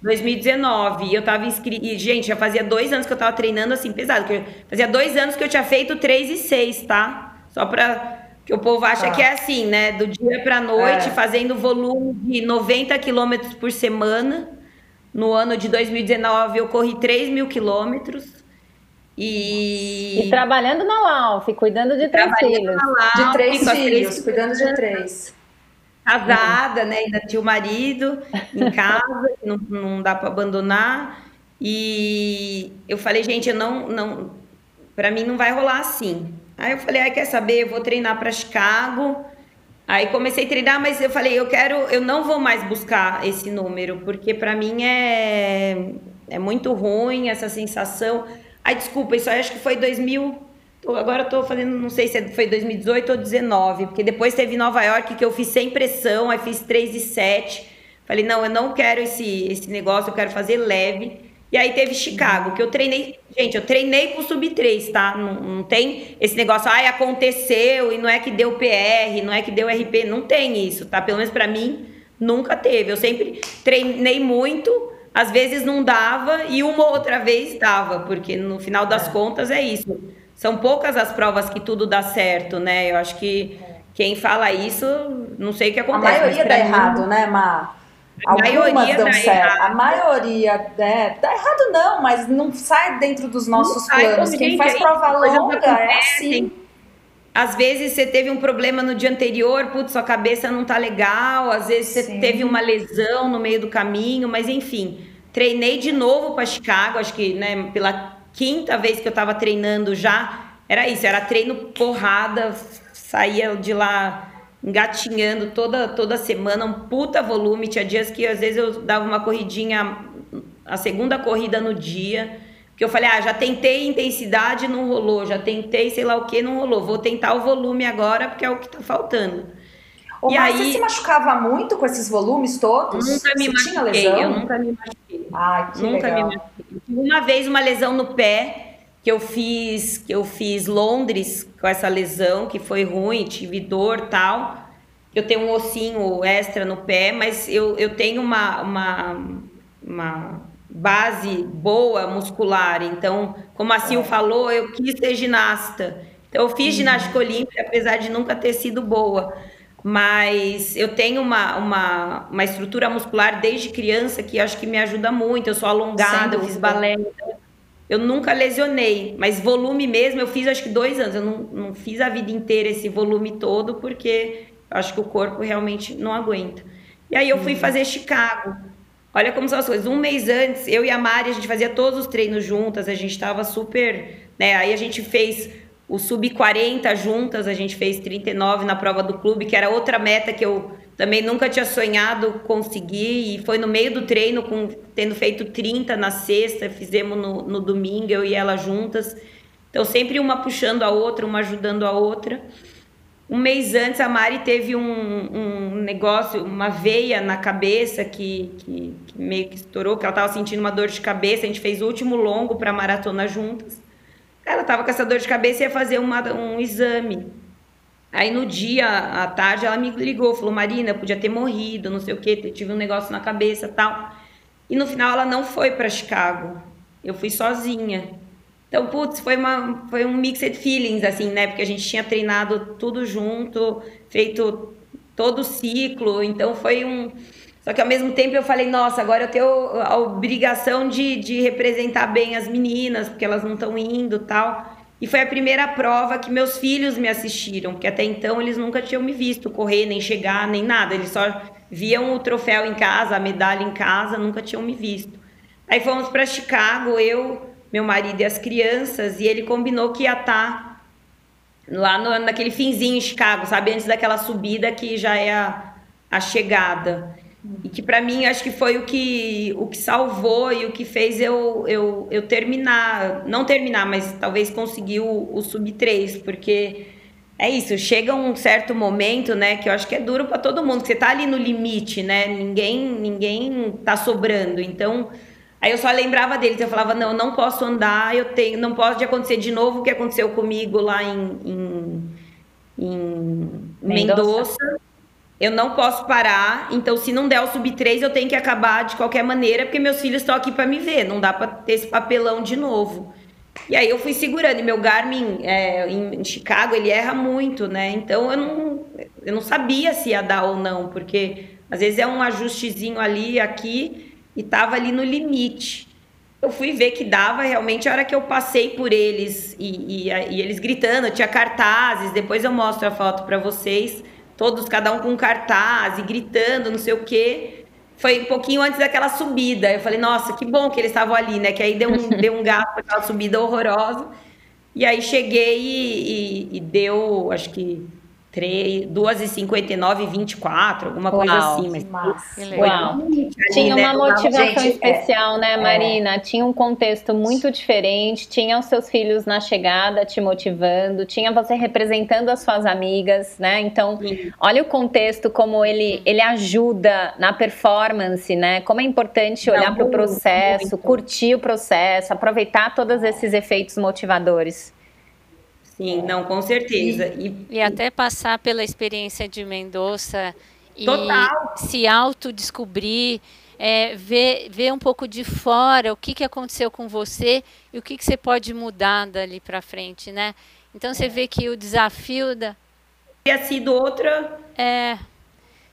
2019. E eu tava inscrita. E, gente, já fazia dois anos que eu tava treinando assim, pesado. Fazia dois anos que eu tinha feito 3 e 6, tá? Só pra que o povo acha ah. que é assim, né? Do dia para noite, é. fazendo volume de 90 quilômetros por semana. No ano de 2019, eu corri 3 mil quilômetros. E... e trabalhando na LAUF, cuidando de três filhos. de três filhos, cuidando de três. Casada, né? Ainda tinha o marido em casa, não, não dá para abandonar. E eu falei, gente, eu não, não, para mim não vai rolar assim. Aí eu falei, quer saber? Eu vou treinar para Chicago. Aí comecei a treinar, mas eu falei, eu quero, eu não vou mais buscar esse número, porque para mim é, é muito ruim essa sensação. Ai, desculpa, isso aí acho que foi 2000. Agora eu tô fazendo, não sei se foi 2018 ou 2019, porque depois teve Nova York que eu fiz sem pressão, aí fiz 3 e 7. Falei, não, eu não quero esse, esse negócio, eu quero fazer leve. E aí teve Chicago, que eu treinei. Gente, eu treinei pro sub-3, tá? Não, não, tem esse negócio, ai, aconteceu e não é que deu PR, não é que deu RP. Não tem isso, tá? Pelo menos para mim, nunca teve. Eu sempre treinei muito, às vezes não dava e uma outra vez dava, porque no final das é. contas é isso. São poucas as provas que tudo dá certo, né? Eu acho que quem fala isso, não sei o que acontece. A maioria dá mim, errado, né, Mar? A Algumas dão certo. Errado. A maioria é, dá errado não, mas não sai dentro dos nossos não planos. Quem faz prova longa é assim. Às vezes você teve um problema no dia anterior, putz, sua cabeça não tá legal, às vezes você Sim. teve uma lesão no meio do caminho, mas enfim, treinei de novo para Chicago, acho que, né, pela quinta vez que eu tava treinando já, era isso, era treino porrada, saía de lá engatinhando toda, toda semana, um puta volume. Tinha dias que às vezes eu dava uma corridinha, a segunda corrida no dia. Que eu falei, ah, já tentei intensidade, não rolou, já tentei sei lá o que, não rolou. Vou tentar o volume agora, porque é o que tá faltando. Ô, e aí, você se machucava muito com esses volumes todos? Nunca me você machuquei, eu nunca me machuquei. Ai, que nunca legal. me machuquei. Uma vez uma lesão no pé, que eu fiz, que eu fiz Londres com essa lesão, que foi ruim, tive dor tal. Eu tenho um ossinho extra no pé, mas eu, eu tenho uma, uma, uma base boa muscular. Então, como a Sil é. falou, eu quis ser ginasta. Então, eu fiz uhum. ginástica olímpica, apesar de nunca ter sido boa. mas eu tenho uma, uma, uma estrutura muscular desde criança que acho que me ajuda muito. Eu sou alongada, eu fiz balé, então eu nunca lesionei, mas volume mesmo eu fiz acho que dois anos. Eu não, não fiz a vida inteira esse volume todo porque acho que o corpo realmente não aguenta. E aí eu fui uhum. fazer Chicago. Olha como são as coisas. Um mês antes, eu e a Mari, a gente fazia todos os treinos juntas, a gente estava super. Né? Aí a gente fez o sub-40 juntas, a gente fez 39 na prova do clube, que era outra meta que eu também nunca tinha sonhado conseguir. E foi no meio do treino, com, tendo feito 30 na sexta, fizemos no, no domingo, eu e ela juntas. Então, sempre uma puxando a outra, uma ajudando a outra. Um mês antes, a Mari teve um, um negócio, uma veia na cabeça que, que, que meio que estourou, que ela estava sentindo uma dor de cabeça. A gente fez o último longo para maratona juntas. Ela estava com essa dor de cabeça e ia fazer uma, um exame. Aí no dia, à tarde, ela me ligou, falou: Marina, podia ter morrido, não sei o que, tive um negócio na cabeça tal. E no final ela não foi para Chicago. Eu fui sozinha. Então, putz, foi, uma, foi um mixed feelings, assim, né? Porque a gente tinha treinado tudo junto, feito todo o ciclo, então foi um. Só que ao mesmo tempo eu falei, nossa, agora eu tenho a obrigação de, de representar bem as meninas, porque elas não estão indo tal. E foi a primeira prova que meus filhos me assistiram, porque até então eles nunca tinham me visto correr, nem chegar, nem nada. Eles só viam o troféu em casa, a medalha em casa, nunca tinham me visto. Aí fomos para Chicago, eu, meu marido e as crianças, e ele combinou que ia estar tá lá no, naquele finzinho em Chicago, sabe? Antes daquela subida que já é a, a chegada. E que para mim acho que foi o que, o que salvou e o que fez eu, eu, eu terminar, não terminar, mas talvez conseguir o, o sub 3, porque é isso, chega um certo momento, né, que eu acho que é duro para todo mundo, que você tá ali no limite, né? Ninguém ninguém tá sobrando. Então, Aí eu só lembrava deles, eu falava, não, não posso andar, eu tenho, não pode acontecer de novo o que aconteceu comigo lá em, em, em Mendoza. Eu não posso parar, então se não der o sub 3, eu tenho que acabar de qualquer maneira, porque meus filhos estão aqui para me ver, não dá para ter esse papelão de novo. E aí eu fui segurando, e meu Garmin é, em Chicago, ele erra muito, né? Então eu não, eu não sabia se ia dar ou não, porque às vezes é um ajustezinho ali, aqui, e estava ali no limite. Eu fui ver que dava realmente a hora que eu passei por eles e, e, e eles gritando, tinha cartazes, depois eu mostro a foto para vocês, todos, cada um com cartaz e gritando, não sei o quê. Foi um pouquinho antes daquela subida. Eu falei, nossa, que bom que eles estavam ali, né? Que aí deu um, deu um gasto aquela subida horrorosa. E aí cheguei e, e, e deu, acho que 2h59 e 24, alguma coisa Uau, assim. Mas Uau. Tinha uma motivação Gente, é. especial, é, né, Marina? É. Tinha um contexto muito diferente, tinha os seus filhos na chegada te motivando, tinha você representando as suas amigas, né? Então, Sim. olha o contexto, como ele, ele ajuda na performance, né? Como é importante olhar para o processo, muito. curtir o processo, aproveitar todos esses efeitos motivadores. Sim, não, com certeza. E, e até passar pela experiência de Mendonça e Total. se autodescobrir, é, ver, ver um pouco de fora o que, que aconteceu com você e o que, que você pode mudar dali para frente, né? Então você vê que o desafio da. Teria sido outra. É.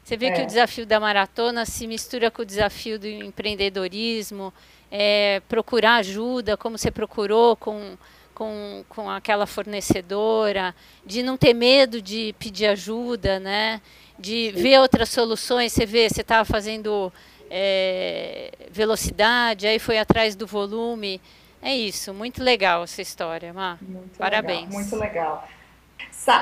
Você vê é. que o desafio da maratona se mistura com o desafio do empreendedorismo, é, procurar ajuda, como você procurou com com, com aquela fornecedora, de não ter medo de pedir ajuda, né? de ver outras soluções. Você vê, você estava fazendo é, velocidade, aí foi atrás do volume. É isso, muito legal essa história, Má. Muito Parabéns. Legal, muito legal.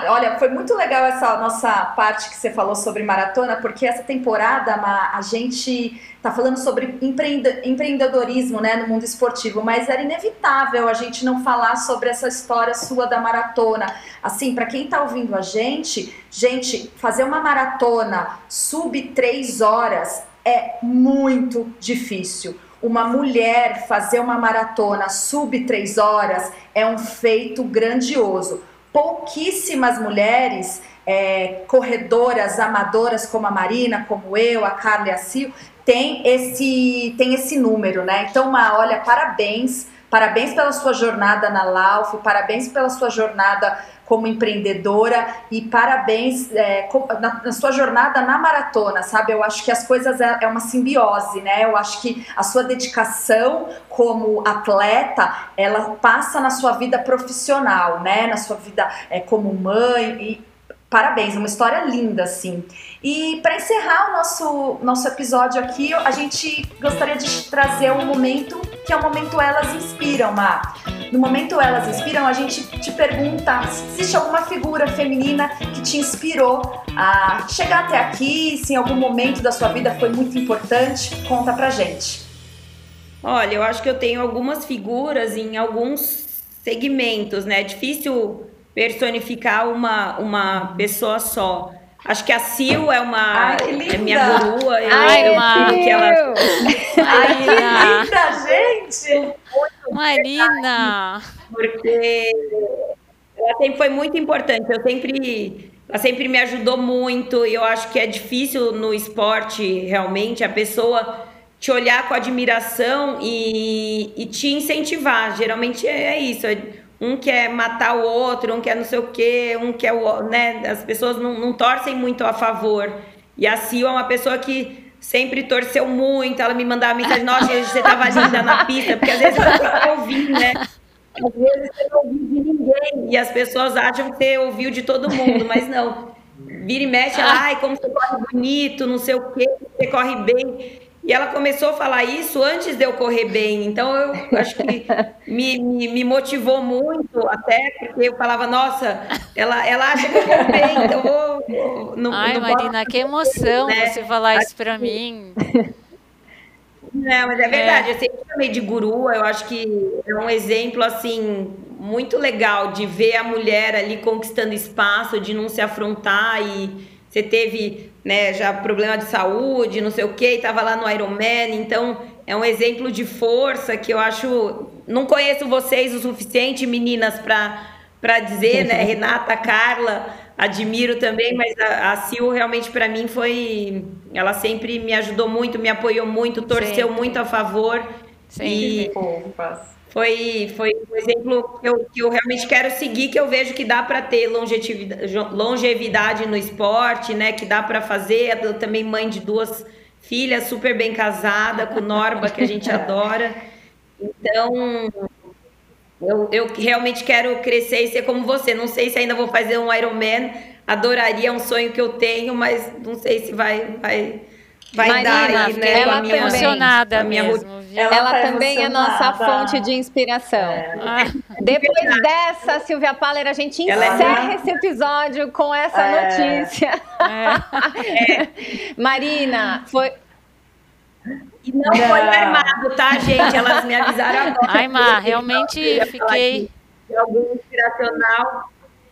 Olha, foi muito legal essa nossa parte que você falou sobre maratona, porque essa temporada a gente tá falando sobre empreendedorismo né, no mundo esportivo, mas era inevitável a gente não falar sobre essa história sua da maratona. Assim, para quem tá ouvindo a gente, gente, fazer uma maratona sub três horas é muito difícil. Uma mulher fazer uma maratona sub três horas é um feito grandioso pouquíssimas mulheres é, corredoras amadoras como a Marina, como eu, a Carla e a Sil, tem esse, tem esse número, né? Então, uma, olha, parabéns Parabéns pela sua jornada na Lauf, parabéns pela sua jornada como empreendedora e parabéns é, na, na, sua jornada na maratona, sabe? Eu acho que as coisas é, é, uma simbiose, né? Eu acho que a sua dedicação como atleta, ela passa na sua vida profissional, né? Na sua vida é, como mãe e parabéns, uma história linda, assim. E para encerrar o nosso, nosso episódio aqui, a gente gostaria de trazer um momento que é o momento Elas Inspiram, Mar. No momento Elas Inspiram, a gente te pergunta se existe alguma figura feminina que te inspirou a chegar até aqui, se em algum momento da sua vida foi muito importante, conta pra gente. Olha, eu acho que eu tenho algumas figuras em alguns segmentos, né? É difícil personificar uma, uma pessoa só. Acho que a Sil é uma Ai, é minha gurua. Eu, Ai, uma... que ela... Ai, que linda, gente! Marina! Porque ela sempre foi muito importante. Eu sempre, ela sempre me ajudou muito. E eu acho que é difícil no esporte realmente a pessoa te olhar com admiração e, e te incentivar. Geralmente é isso. É um quer matar o outro, um quer não sei o quê, um quer o. Né? As pessoas não, não torcem muito a favor. E a Sil é uma pessoa que sempre torceu muito. Ela me mandava mensagem: Nossa, você tava linda na pista, porque às vezes você não ouviu, né? Às vezes você não ouviu de ninguém. E as pessoas acham que você ouviu de todo mundo, mas não. Vira e mexe, ai, como você corre bonito, não sei o quê, você corre bem. E ela começou a falar isso antes de eu correr bem. Então, eu acho que me, me, me motivou muito, até porque eu falava, nossa, ela, ela acha que eu corro bem, então vou. vou não, Ai, não Marina, que emoção né? você falar acho isso para que... mim. Não, mas é verdade, é. eu sempre chamei de guru, eu acho que é um exemplo, assim, muito legal de ver a mulher ali conquistando espaço, de não se afrontar e você teve né, já problema de saúde, não sei o que, estava lá no Ironman, então é um exemplo de força que eu acho. Não conheço vocês o suficiente, meninas, para dizer, né? Renata, Carla, admiro também, mas a, a Sil realmente para mim foi. Ela sempre me ajudou muito, me apoiou muito, torceu sempre. muito a favor. Sempre. E, foi, foi um exemplo que eu, que eu realmente quero seguir, que eu vejo que dá para ter longevidade, longevidade no esporte, né? Que dá para fazer. Eu também mãe de duas filhas, super bem casada, com Norba, que a gente adora. Então, eu, eu realmente quero crescer e ser como você. Não sei se ainda vou fazer um Ironman. Adoraria, é um sonho que eu tenho, mas não sei se vai, vai vai Marina, dar aí, né? Ela minha, emocionada a minha mesmo, Ela, ela tá também é nossa fonte de inspiração. É. Ah. Depois dessa, Silvia Paller, a gente é encerra é... esse episódio com essa é. notícia. É. Marina, foi. E não, não, foi armado, tá, gente? Elas me avisaram agora. Ai, Má, realmente fiquei. Algo inspiracional.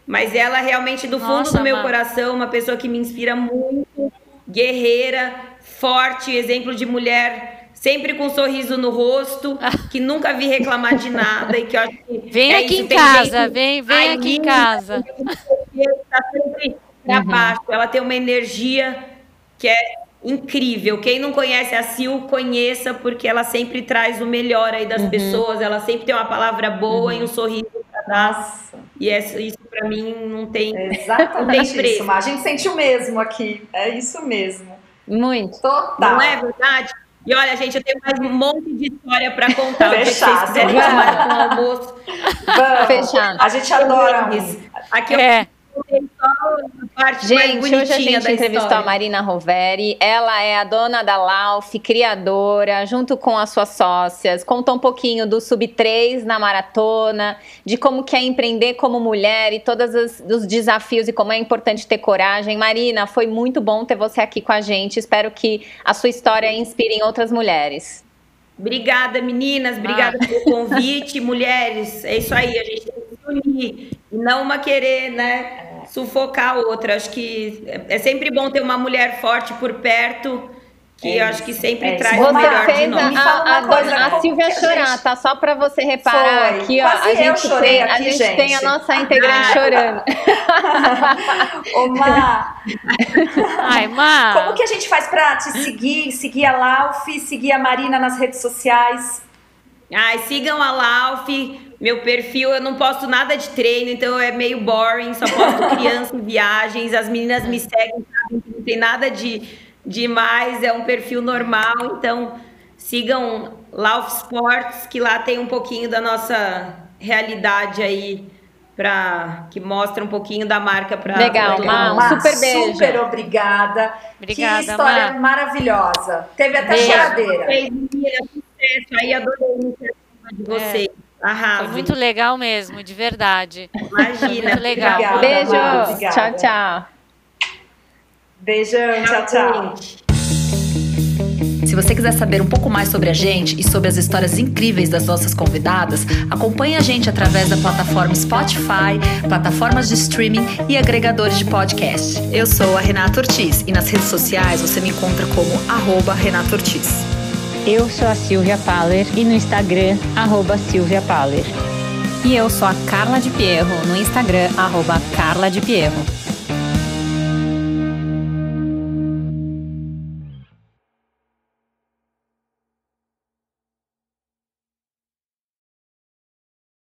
Mas ela realmente, do fundo Nossa, do meu Má. coração, uma pessoa que me inspira muito, guerreira, forte, exemplo de mulher sempre com um sorriso no rosto, que nunca vi reclamar de nada e que eu acho que vem é aqui isso, em casa, vem, vem aqui em casa. Está sempre para uhum. baixo. Ela tem uma energia que é incrível. Quem não conhece a Sil, conheça, porque ela sempre traz o melhor aí das uhum. pessoas. Ela sempre tem uma palavra boa uhum. e um sorriso para dar. E é, isso para mim não tem, Exatamente não tem preço. A gente sente o mesmo aqui. É isso mesmo. Muito. Total. Não é verdade? E olha, gente, eu tenho mais um monte de história para contar. Fechado. Se vocês quiserem tomar com o almoço. Vamos. Fechado. A gente adora isso. Aqui é. eu Gente, hoje a gente entrevistou a Marina Roveri. Ela é a dona da Lauf, criadora, junto com as suas sócias. Contou um pouquinho do Sub 3 na maratona, de como que é empreender como mulher e todos os desafios e como é importante ter coragem. Marina, foi muito bom ter você aqui com a gente. Espero que a sua história inspire outras mulheres. Obrigada, meninas. Obrigada ah. pelo convite. Mulheres, é isso aí. A gente tem que se unir. E não uma querer, né? Sufocar a outra. Acho que é sempre bom ter uma mulher forte por perto. Que é eu acho que sempre é traz o melhor de nós. A, a, a, a Silvia chorar, gente... tá? Só para você reparar Foi. aqui, ó. a gente, tem, aqui, a gente, gente, tem a nossa integrante ah. chorando. Ô, Má. Ai, Má. Como que a gente faz para te seguir, seguir a Lauf, seguir a Marina nas redes sociais? Ai, sigam a Lauf. Meu perfil, eu não posto nada de treino, então é meio boring, só posto criança e viagens. As meninas me seguem, sabem que não tem nada de demais, é um perfil normal, então sigam Lauf Sports, que lá tem um pouquinho da nossa realidade aí para que mostra um pouquinho da marca para Legal, pra um super beijo. Super obrigada. Obrigada, que história Má. maravilhosa. Teve até Beijo. choradeira. Aí, adorei a iniciativa de vocês. Foi Arrasem. muito legal mesmo, de verdade. Imagina. Muito legal. Obrigada, Beijo. Obrigada. Tchau, tchau. Beijão, tchau, tchau. Se você quiser saber um pouco mais sobre a gente e sobre as histórias incríveis das nossas convidadas, acompanhe a gente através da plataforma Spotify, plataformas de streaming e agregadores de podcast. Eu sou a Renata Ortiz e nas redes sociais você me encontra como arroba Renata Ortiz. Eu sou a Silvia Paller e no Instagram, arroba Silvia Paller. E eu sou a Carla de Pierro, no Instagram, arroba Carla de Pierro.